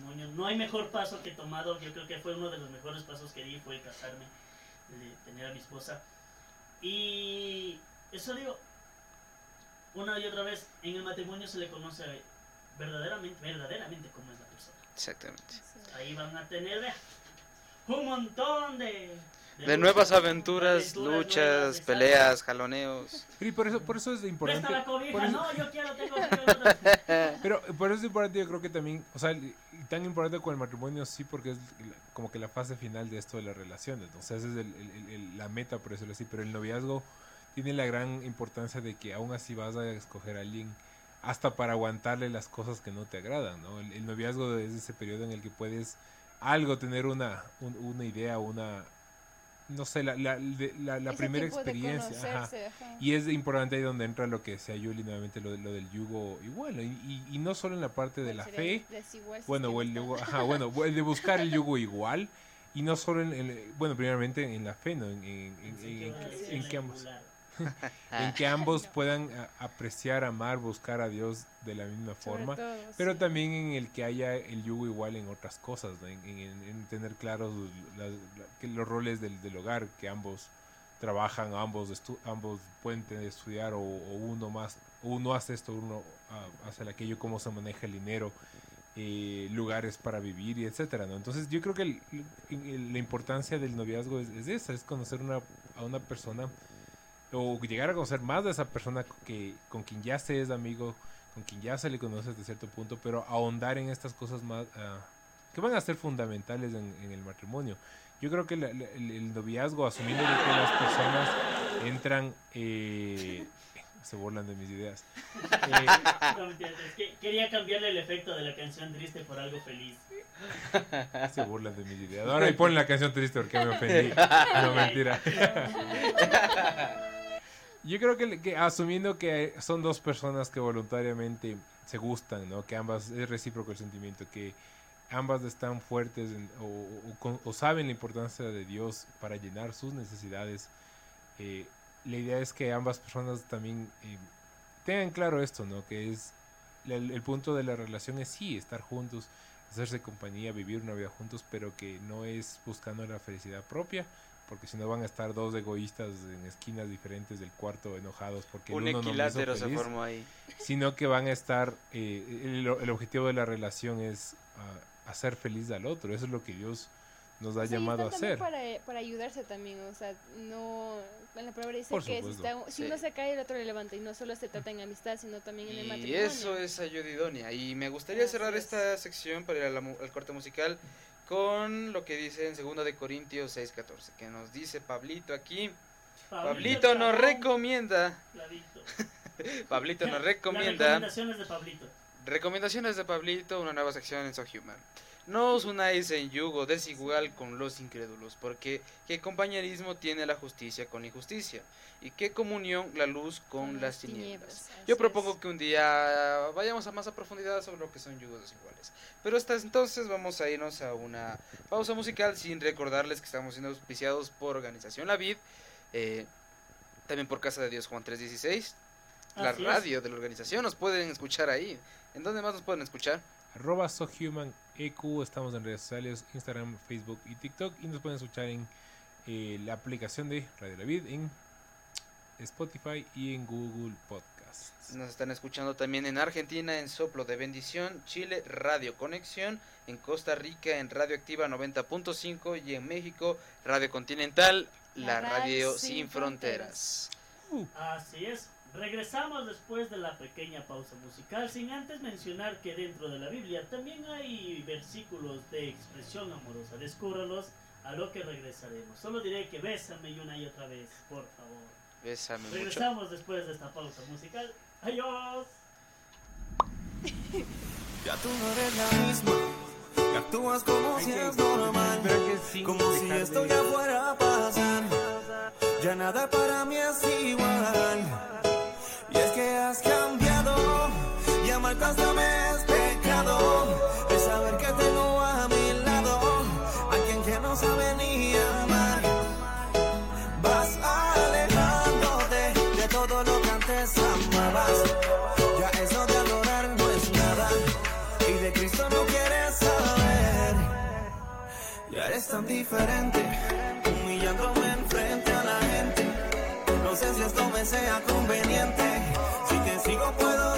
matrimonio. No hay mejor paso que he tomado. Yo creo que fue uno de los mejores pasos que di, fue casarme, de tener a mi esposa. Y eso digo, una y otra vez, en el matrimonio se le conoce verdaderamente, verdaderamente cómo es la persona. Exactamente. Ahí van a tener vea, un montón de... De nuevas luchas, aventuras, nuevas, luchas, exacto. peleas, jaloneos. Y por eso, por eso es importante. Presta la cobija, por eso- no, yo quiero, tengo, tengo. Pero por eso es importante, yo creo que también, o sea, tan importante con el matrimonio, sí, porque es como que la fase final de esto de las relaciones. ¿no? O sea, esa es el- la meta, por decirlo así. Pero el noviazgo tiene la gran importancia de que aún así vas a escoger a alguien hasta para aguantarle las cosas que no te agradan, ¿no? El, el noviazgo es ese periodo en el que puedes algo tener una, un- una idea, una... No sé, la, la, de- la, primera experiencia. ajá. conocerse, ajá. Y es importante ahí donde entra lo que decía Yuli nuevamente, lo, de- lo del yugo igual. Y, y- y no solo en la parte de la fe, bueno, o el yugo, ajá, bueno, el de buscar el yugo igual. Y no solo en, en- bueno, primeramente en la fe, ¿no? En, en- en- que en- iba a en- que ambos, puedan a- apreciar, amar, buscar a Dios de la misma Sobre forma. todo, Pero sí. también en el que haya el yugo igual en otras cosas, ¿no? en, en- en- en tener claros que los roles del, del hogar, que ambos trabajan, ambos estu- ambos pueden tener- estudiar o, o uno más, o uno hace esto, uno ah, hace aquello, cómo se maneja el dinero, eh, lugares para vivir y etcétera, ¿no? Entonces yo creo que el- el- la importancia del noviazgo es, es esa, es conocer una, a una persona o llegar a conocer más de esa persona que, con quien ya se es amigo, con quien ya se le conoce hasta cierto punto, pero ahondar en estas cosas más ah, que van a ser fundamentales en, en el matrimonio. Yo creo que la- la- el, el noviazgo, asumiendo de que las personas entran, eh, se burlan de mis ideas. Eh, No, es que quería cambiarle el efecto de la canción triste por algo feliz. se burlan de mis ideas. Ahora y ponen la canción triste porque me ofendí. No, mentira. Yo creo que, asumiendo que son dos personas que voluntariamente se gustan, ¿no? Que ambas es recíproco el sentimiento, que ambas están fuertes o, o- o saben la importancia de Dios para llenar sus necesidades. eh, la idea es que ambas personas también eh, tengan claro esto, ¿no? Que es el punto de la relación es sí estar juntos, hacerse compañía, vivir una vida juntos, pero que no es buscando la felicidad propia, porque si no van a estar dos egoístas en esquinas diferentes del cuarto enojados porque el Un uno no me hizo equilátero se feliz, formó ahí. sino que van a estar, eh, el, el objetivo de la relación es ah, hacer feliz al otro, eso es lo que Dios nos ha O sea, y llamado a hacer. Para, para ayudarse también, o sea, no. En la palabra dice Por que si, está- si Sí. uno se cae, el otro le levanta. Y no solo se trata en amistad, sino también en el Y matrimonio. eso es ayuda idónea. Y me gustaría cerrar es. esta sección para ir a la mu- al corte musical con lo que dice en 2 de Corintios 6:14, que nos dice Pablito aquí. Pablito nos recomienda, Pablito. Nos Las recomienda recomendaciones de Pablito. recomendaciones de Pablito, una nueva sección en So Human. No os unáis en yugo desigual con los incrédulos, porque qué compañerismo tiene la justicia con la injusticia, y qué comunión la luz con, las tinieblas. Yo propongo que un día vayamos a más a profundidad sobre lo que son yugos desiguales. Pero hasta entonces vamos a irnos a una pausa musical sin recordarles que estamos siendo auspiciados por Organización La Vid, eh, también por Casa de Dios Juan 316 la es. radio de la organización. Nos pueden escuchar ahí. ¿En dónde más nos pueden escuchar? Arroba SoHumanEQ, estamos en redes sociales, Instagram, Facebook y TikTok. Y nos pueden escuchar en eh, la aplicación de Radio La Vid, en Spotify y en Google Podcasts. Nos están escuchando también en Argentina en Soplo de Bendición, Chile Radio Conexión, en Costa Rica en Radio Activa 90.5 y en México Radio Continental, la, La radio radio sin, sin fronteras. Así es. Regresamos después de la pequeña pausa musical, sin antes mencionar que dentro de la Biblia también hay versículos de expresión amorosa. Descúbralos, a lo que regresaremos. Solo diré que bésame y una y otra vez, por favor. Bésame mucho. Regresamos después de esta pausa musical. Adiós. Ya tú no eres la misma. Y actúas como si es normal. Como si esto ya fuera a pasar. Ya nada para mí es igual. Y es que has cambiado. Y amarte hasta me es pecado. El saber que tengo a mi lado. Alguien que no sabe ni amar. Vas alejándote de todo lo que antes amabas. Ya eso de adorar no es nada. Y de Cristo no quieres saber. Ya eres tan diferente. Humillándome enfrente a la gente. No sé si esto me sea conveniente. no puedo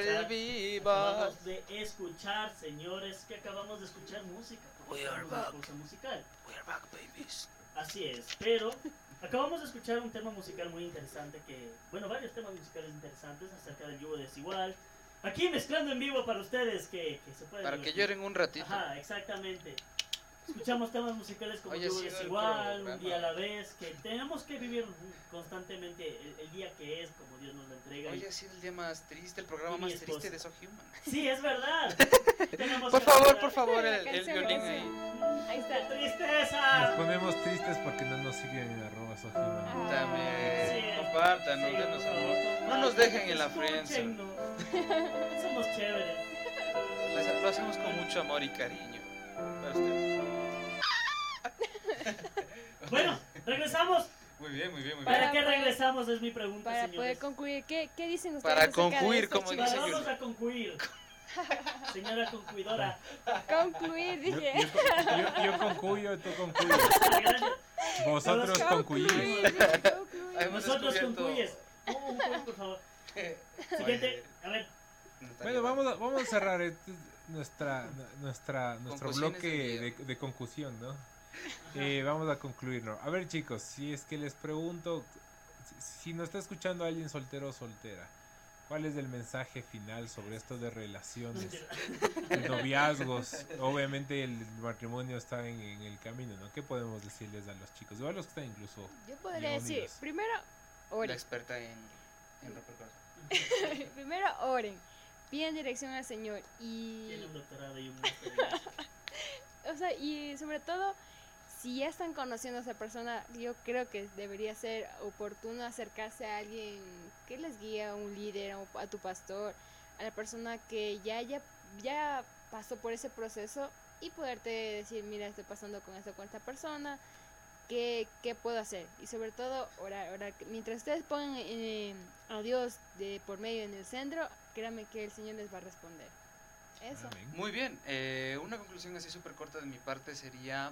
escuchar, acabamos de escuchar, señores, que acabamos de escuchar música. We are back. musical. We're back, babies. Así es, pero acabamos de escuchar un tema musical muy interesante que, bueno, varios temas musicales interesantes acerca del yugo desigual. Aquí mezclando en vivo para ustedes que, que se pueden Para que divertir. lloren un ratito. Ajá, exactamente. Escuchamos temas musicales como Yugo sido el desigual, un día a la vez, que tenemos que vivir constantemente el, el día que es, como Dios nos lo entrega. Hoy ha sido el día más triste, el programa más esposa. triste de So Human. Sí, es verdad. Por favor, por favor, el, el violín ahí. Ahí está. ¡Qué tristeza! Nos ponemos tristes porque no nos siguen en arroba sojima. Ah. También. Sí. Compártanos, Sí, denos amor. No nos dejen en la friendzone. Somos chéveres. Lo hacemos con mucho amor y cariño. Para ustedes. Bueno, regresamos. Muy bien, muy bien, muy ¿Para bien. qué regresamos? Es mi pregunta, Para señores. poder concluir, ¿qué, qué dicen ustedes? Para concluir, como dice Vamos Yuri. a concluir. Señora concluidora. Concluir, Yo, dije. yo, yo, yo concuyo, tú concluyes. Vosotros. Hemos Nosotros concluyes. Un un point, por favor. Siguiente. A ver. Bueno, vamos a, vamos a cerrar este- nuestra, nuestra, nuestro bloque de, de conclusión, ¿no? Eh, vamos a concluirlo. A ver, chicos, si es que les pregunto, si, nos está escuchando alguien soltero o soltera, ¿cuál es el mensaje final sobre esto de relaciones, de noviazgos? Obviamente el matrimonio está en, en el camino, ¿no? ¿Qué podemos decirles a los chicos? O a los que están incluso... Yo podría decir, unidos? primero, La oren. experta en, en romper corazón. primero, oren. Piden dirección al Señor. Y. Tiene un doctorado y un máster. O sea, y sobre todo, si ya están conociendo a esa persona, yo creo que debería ser oportuno acercarse a alguien que les guíe, a un líder, a, tu pastor, a la persona que ya, haya- ya pasó por ese proceso y poderte decir, mira, estoy pasando con esto con esta persona, ¿qué, qué puedo hacer? Y sobre todo, orar, orar. Mientras ustedes pongan eh, a Dios de por medio en el centro, créanme que el Señor les va a responder. Eso. Amén. Muy bien, eh, una conclusión así súper corta de mi parte sería,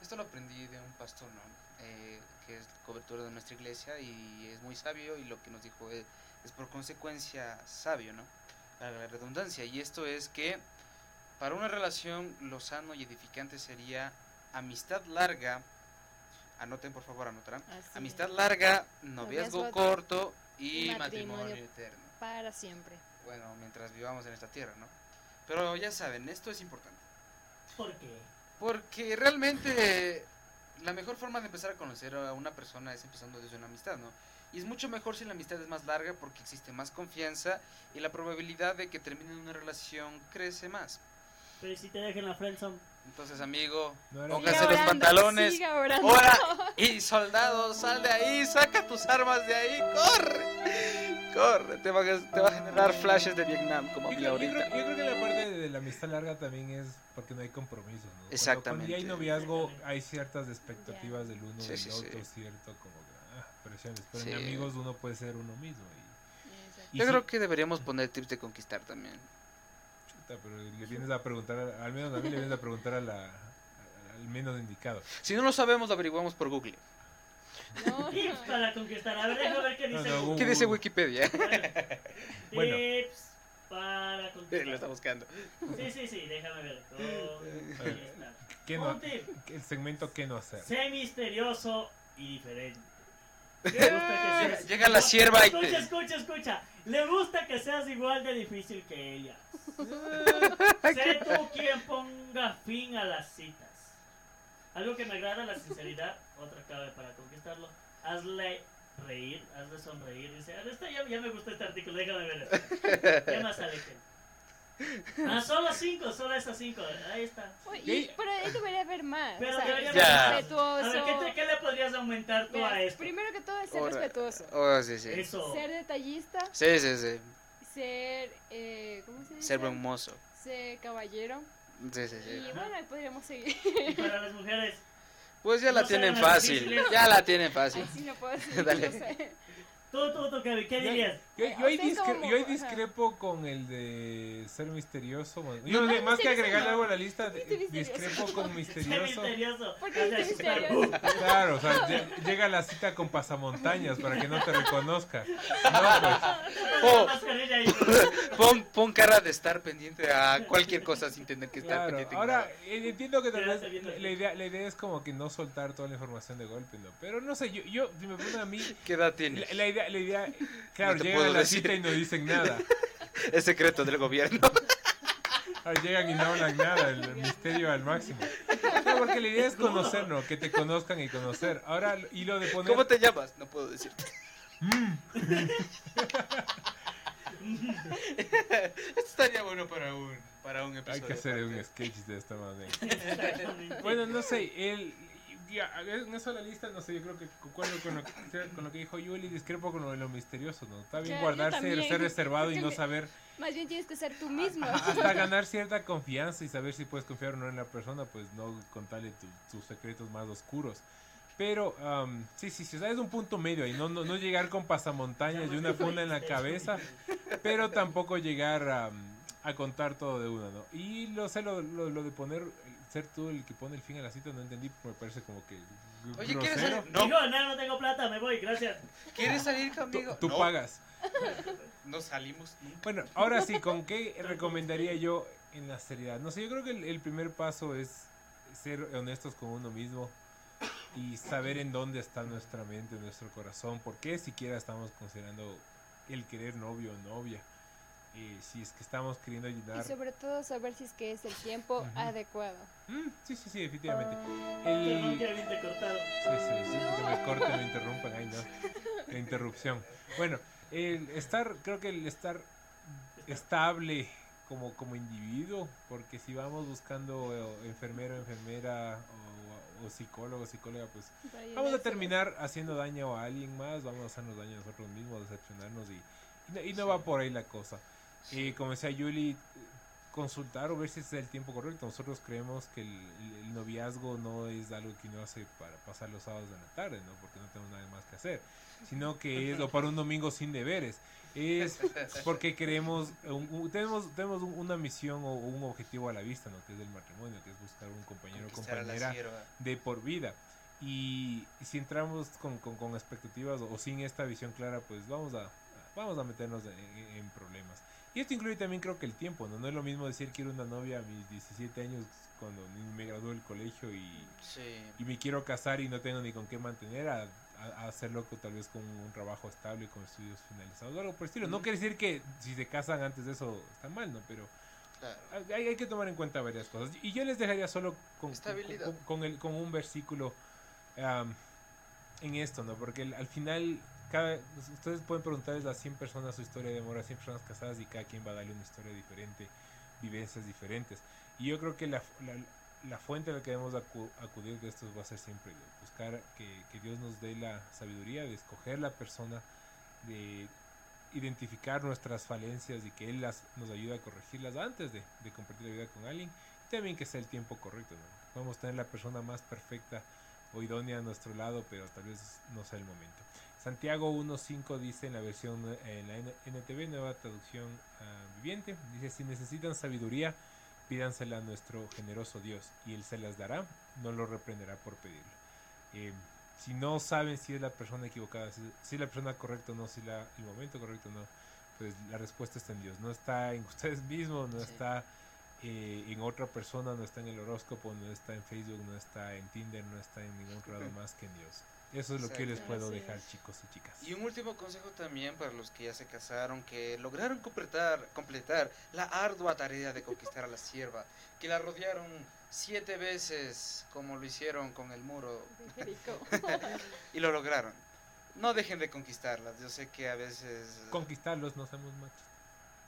esto lo aprendí de un pastor, ¿no? Eh, que es cobertura de nuestra iglesia y es muy sabio y lo que nos dijo es, es por consecuencia sabio, ¿no? Para la redundancia, y esto es que para una relación lo sano y edificante sería amistad larga, anoten por favor, anotarán, Así es. amistad larga, noviazgo Noviazgo corto y matrimonio matrimonio. eterno. Para siempre. Bueno, mientras vivamos en esta tierra, ¿no? Pero ya saben, esto es importante. ¿Por qué? Porque realmente la mejor forma de empezar a conocer a una persona es empezando desde una amistad, ¿no? Y es mucho mejor si la amistad es más larga porque existe más confianza y la probabilidad de que termine una relación crece más. Pero ¿y si te dejan la friendzone. Entonces, amigo, No póngase los pantalones. siga orando. ¡Hora! Y soldado, sal de ahí, saca tus armas de ahí, corre. Corre, te va a, te va a generar flashes de Vietnam como a Yo mí creo, yo ahorita. creo- yo creo que la parte de la amistad larga también es porque no hay compromisos, ¿no? Cuando- Exactamente. Cuando ya hay noviazgo hay ciertas expectativas del uno Sí, del sí, otro, sí. cierto como que, ah, presiones. Pero Sí. en amigos uno puede ser uno mismo. Y, y Yo sí, creo que deberíamos poner tips de conquistar también. Chuta, pero le vienes a preguntar, al menos a mí le vienes a preguntar a la, al menos indicado. Si no lo sabemos, lo averiguamos por Google. Tips para conquistar. A ver, déjame ver qué No, dice. no, Google. ¿Qué dice Wikipedia? Bueno. Tips para conquistar. Lo está buscando. Sí, sí, sí, déjame ver. Conquistar. ¿Qué no, el segmento ¿Qué no hacer? Sé misterioso y diferente. Gusta seas- Llega la sierva y te- Escucha, escucha, escucha. Le gusta que seas igual de difícil que ella. sé tú quien ponga fin a las citas. Algo que me agrada, la sinceridad. Otra clave para conquistarlo. Hazle reír, hazle sonreír. Dice, "Ah, ya, ya me gustó este artículo, déjame ver. esto". ¿Qué más alejen? Ah, solo cinco, solo esas cinco. Ahí está. Uy, y- pero ahí debería haber más. Pero o sea, debería respetuoso. A ver, ¿qué, te- qué le podrías aumentar tú Mira, a esto? Primero que todo es ser respetuoso. Oh, sí, sí. Eso. Ser detallista. Sí, sí, sí. Ser. Eh, ¿Cómo se dice? Ser buen mozo. Ser caballero. Sí, sí, sí. Y bueno, ahí podríamos seguir. Y para las mujeres. Pues ya la tienen fácil. difíciles. Ya la tienen fácil. Así no puedo decir. Dale. no sé. Tú, tú, tú, Kevin, ¿qué Yo- dirías? Yo, yo ahí Ustedes discre- como- yo ahí ajá. discrepo con el de ser misterioso. Yo, No, más que agregarle no. algo a la lista, discrepo con misterioso. misterioso. ¿Por qué Claro, o sea, lle- llega la cita con pasamontañas para que no te reconozca. No, pues, Oh. Pon, pon cara de estar pendiente a cualquier cosa sin tener que estar claro. pendiente. en Ahora, eh, entiendo que tal vez la idea, la idea es como que no soltar toda la información de golpe, ¿no? Pero no sé, yo, yo si me ponen a mí, ¿Qué edad tienes? la, la idea, la idea, claro, No llegan a la decir. cita y no dicen nada. Es secreto del gobierno. Ah, Llegan y no hablan nada, el misterio al máximo. No, porque la idea es conocer, ¿no? Que te conozcan y conocer. Ahora, y lo de poner... ¿Cómo te llamas? No puedo decirte. Esto estaría bueno para un, para un Hay episodio. que hacer un sketch de esta manera. Bueno, no sé, el, ya, en eso la lista, no sé, yo creo que concuerdo con lo, que- con lo que dijo Yuli, discrepo con lo de lo misterioso, ¿no? Está bien guardarse, también. ser reservado y no saber, Más bien tienes que ser tú mismo. hasta ganar cierta confianza y saber si puedes confiar o no en la persona, pues no contarle tu- tus secretos más oscuros. Pero, am, sí, sí, sí, o sea, es un punto medio ahí, no, no, no llegar con pasamontañas y una funda en la cabeza, pero tampoco llegar a, a contar todo de una, ¿no? Y lo sé, lo, lo, lo de poner, ser tú el que pone el fin a la cita, no entendí, me parece como que Oye, ¿quieres salir? No. Digo, no, no tengo plata, me voy, gracias. ¿Quieres salir Tú, conmigo? tú no, pagas. No salimos nunca. Bueno, ahora sí, ¿con qué recomendaría yo en la seriedad? No sé, yo creo que el, el primer paso es ser honestos con uno mismo y saber en dónde está nuestra mente, nuestro corazón, por qué siquiera estamos considerando el querer novio o novia. Eh, si es que estamos queriendo Y ayudar. sobre todo saber si es que es el tiempo adecuado. Mm, sí, sí, sí, definitivamente. Perdón, El, te cortado. Sí, sí, sí, que me corten, me interrumpan, ay no, la interrupción. Bueno, el estar, creo que el estar estable como, como individuo, porque si vamos buscando eh, enfermero, enfermera o, o psicólogo, psicóloga, pues vamos a terminar haciendo daño a alguien más, vamos a hacernos daño a nosotros mismos, decepcionarnos y, y, no, y no va por ahí la cosa. Y como decía Yuli, consultar o ver si es el tiempo correcto. Nosotros creemos que el, noviazgo no es algo que uno hace para pasar los sábados de la tarde, ¿no? Porque no tenemos nada más que hacer, sino que es o para un domingo sin deberes. Es porque queremos, un- tenemos, tenemos un- una misión o un objetivo a la vista, ¿no? Que es el matrimonio, que es buscar un compañero o compañera de por vida. Y, y si entramos con, con, con expectativas o, sin esta visión clara, pues vamos a, vamos a meternos en- en problemas. Y esto incluye también creo que el tiempo, ¿no? No es lo mismo decir quiero una novia a mis 17 años cuando me gradué del colegio y, Sí. y me quiero casar y no tengo ni con qué mantener a, a- a hacerlo tal vez con un trabajo estable, con estudios finalizados, o algo por el estilo. No quiere decir que si se casan antes de eso está mal, ¿no? Pero Claro. hay, hay que tomar en cuenta varias cosas. Y yo les dejaría solo con, con, con el, con un versículo am, en esto, ¿no? Porque el- al final, cada, ustedes pueden preguntarles a 100 personas su historia de amor, a 100 personas casadas y cada quien va a darle una historia diferente, vivencias diferentes. Y yo creo que la, la, fuente a la que debemos acu- acudir de esto va a ser siempre. Buscar que, que Dios nos dé la sabiduría de escoger la persona, de identificar nuestras falencias y que Él las, nos ayude a corregirlas antes de, de compartir la vida con alguien. Y también que sea el tiempo correcto. Podemos tener la persona más perfecta o idónea a nuestro lado, pero tal vez no sea el momento. Santiago 1.5 dice en la versión, en la NTV, nueva traducción ah, viviente, dice, si necesitan sabiduría, pídansela a nuestro generoso Dios, y Él se las dará, no lo reprenderá por pedirlo. Eh, si no saben si es la persona equivocada, si, si es la persona correcta o no, si la, el momento correcto o no, pues la respuesta está en Dios. No está en ustedes mismos, no Sí. está eh, en otra persona, no está en el horóscopo, no está en Facebook, no está en Tinder, no está en ningún otro lado más que en Dios. Eso es lo que yo les puedo dejar, chicos y chicas. Y un último consejo también para los que ya se casaron, que lograron completar, completar la ardua tarea de conquistar a la sierva, que la rodearon siete veces como lo hicieron con el muro Qué rico. y lo lograron. No dejen de conquistarlas, yo sé que a veces... Conquistarlos, no somos machos.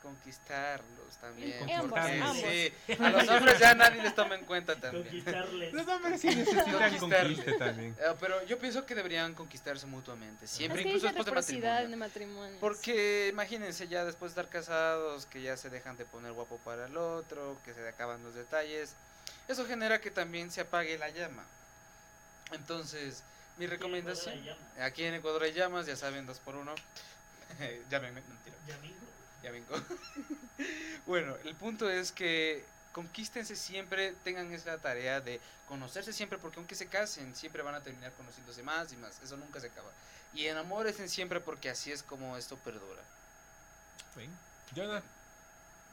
Conquistarlos también. Ambos, ambos. sí, a los hombres ya nadie les toma en cuenta también. Conquistarles. Los hombres sí necesitan conquiste también. Eh, pero yo pienso que deberían conquistarse mutuamente, siempre, es que incluso después de matrimonio. Porque imagínense ya después de estar casados, que ya se dejan de poner guapo para el otro, que se acaban los detalles. Eso genera que también se apague la llama. Entonces, mi recomendación, aquí en Ecuador hay llamas, ya saben, dos por uno. Llámenme, mentira. Yamingo. Ya vengo. bueno, el punto es que conquístense siempre, tengan esa tarea de conocerse siempre, porque aunque se casen, siempre van a terminar conociéndose más y más. Eso nunca se acaba. Y enamórense siempre porque así es como esto perdura. Jonah,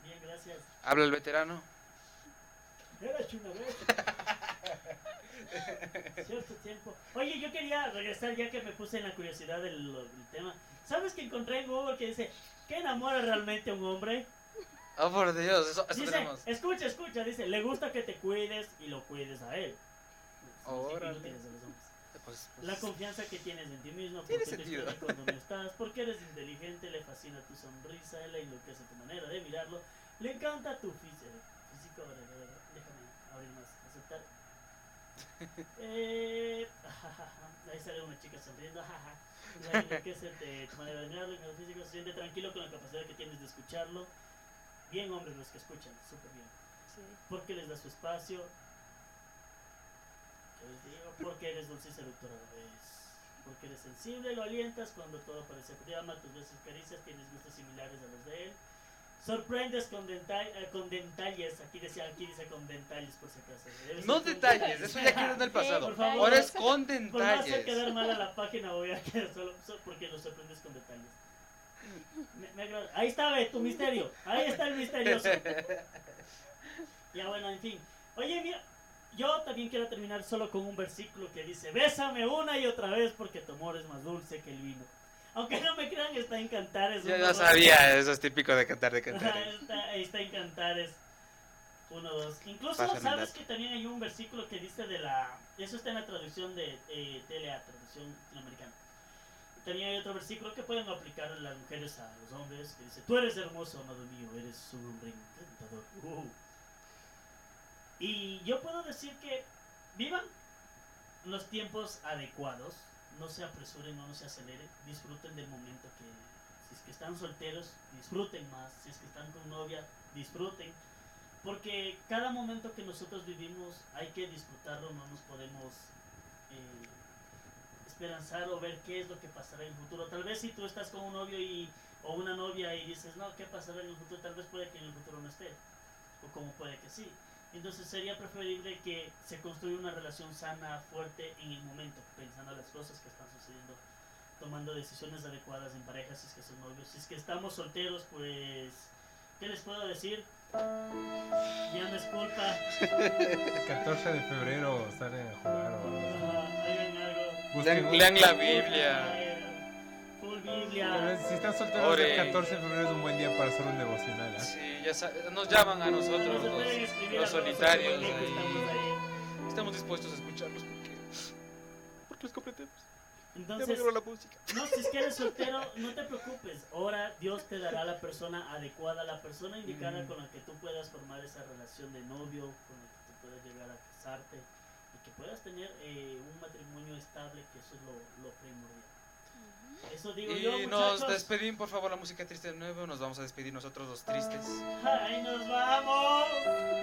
Bien, gracias. Habla el veterano. Una vez. Cierto tiempo. Oye, yo quería regresar ya que me puse en la curiosidad del, del tema. ¿Sabes que encontré en Google que dice, ¿qué enamora realmente a un hombre? Oh, por Dios, eso, eso Dice, tenemos. escucha, escucha, dice, le gusta que te cuides y lo cuides a él. Órale. Pues, pues, La confianza que tienes en ti mismo, Tiene sentido. no estás, porque eres inteligente, le fascina tu sonrisa, le enloquece tu manera de mirarlo, le encanta tu físico. déjame abrir más, aceptar. Eh, ahí sale una chica sonriendo, jaja. Le enloquece de tu manera de mirarlo, el físico se siente tranquilo con la capacidad que tienes de escucharlo. Bien hombres los que escuchan, súper bien. Sí. Porque les da su espacio. Porque eres dulce y seductora la. Porque eres sensible, lo alientas cuando todo parece llama, tus besos caricias, tienes gustos similares a los de él. Sorprendes con, denta- eh, con detalles, aquí, decía, aquí dice con detalles por si acaso. No detalles, eso ya quedó en el pasado. por favor. Ahora es con Por no hacer detalles. quedar mal a la página voy a quedar solo, porque lo sorprendes con detalles. Me- me. Ahí está, ve, tu misterio. Ahí está el misterioso. Ya bueno, en fin. Oye, mira, yo también quiero terminar solo con un versículo que dice, bésame una y otra vez porque tu amor es más dulce que el vino. Aunque no me crean, está en Cantares. Yo uno, ya dos. sabía, eso es típico de cantar, de Ajá, cantar. está, está en Cantares 1, 2. Incluso, Pásame ¿sabes que también hay un versículo que dice de la... Eso está en la traducción de eh, TLA, traducción latinoamericana. También hay otro versículo que pueden aplicar las mujeres a los hombres, que dice, tú eres hermoso, amado mío, eres un hombre encantador. Uh. Y yo puedo decir que vivan los tiempos adecuados, no se apresuren, no se aceleren, disfruten del momento que, si es que están solteros, disfruten más, si es que están con novia, disfruten, porque cada momento que nosotros vivimos hay que disfrutarlo, no nos podemos eh, esperanzar o ver qué es lo que pasará en el futuro. Tal vez si tú estás con un novio y, o una novia y dices, no, ¿qué pasará en el futuro? Tal vez puede que en el futuro no esté, o como puede que sí. Entonces sería preferible que se construya una relación sana, fuerte en el momento, pensando las cosas que están sucediendo, tomando decisiones adecuadas en pareja si es que son novios. Si es que estamos solteros, pues, ¿qué les puedo decir? Ya no es culpa. El 14 de febrero salen a jugar o algo lean la Biblia. Biblia. si están solteros, Ore. el 14 de febrero es un buen día para hacer un devocional. ¿ah? Sí, ya nos llaman a nosotros No se pueden los, solitarios. estamos ahí. Estamos dispuestos a escucharlos porque, porque los comprendemos. Entonces, agarró la música. No, si es que eres soltero, no te preocupes. Ahora Dios te dará la persona adecuada, la persona indicada Mm. con la que tú puedas formar esa relación de novio, con la que tú puedas llegar a casarte y que puedas tener eh, un matrimonio estable, que eso es lo, lo primordial. Eso digo y yo, nos despedimos, por favor, la música triste de nuevo. Nos vamos a despedir nosotros los tristes. ¡Ay, nos vamos!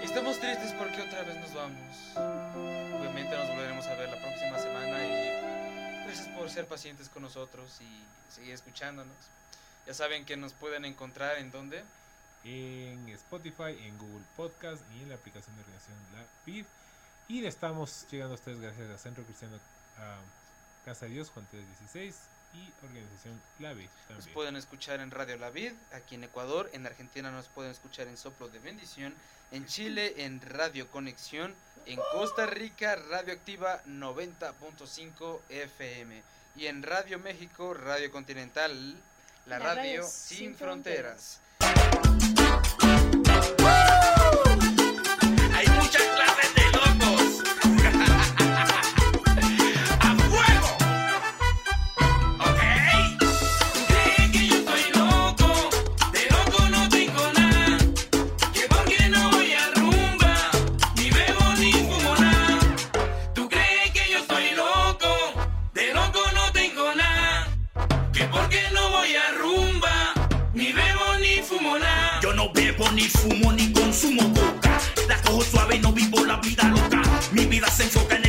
Y estamos tristes porque otra vez nos vamos. Obviamente nos volveremos a ver la próxima semana y gracias por ser pacientes con nosotros y seguir escuchándonos. Ya saben que nos pueden encontrar en dónde. En Spotify, en Google Podcast y en la aplicación de organización La PID. Y estamos llegando a ustedes gracias a Centro Cristiano uh, Casa de Dios, Juan 316 y organización La Vid. También. Nos pueden escuchar en Radio La Vid, aquí en Ecuador, en Argentina nos pueden escuchar en Soplo de Bendición, en Chile en Radio Conexión, en Costa Rica Radio Activa 90.5 FM y en Radio México, Radio Continental, la, radio, sin, fronteras. fronteras. ni fumo ni consumo coca. La cojo suave, no vivo la vida loca. Mi vida se enfoca en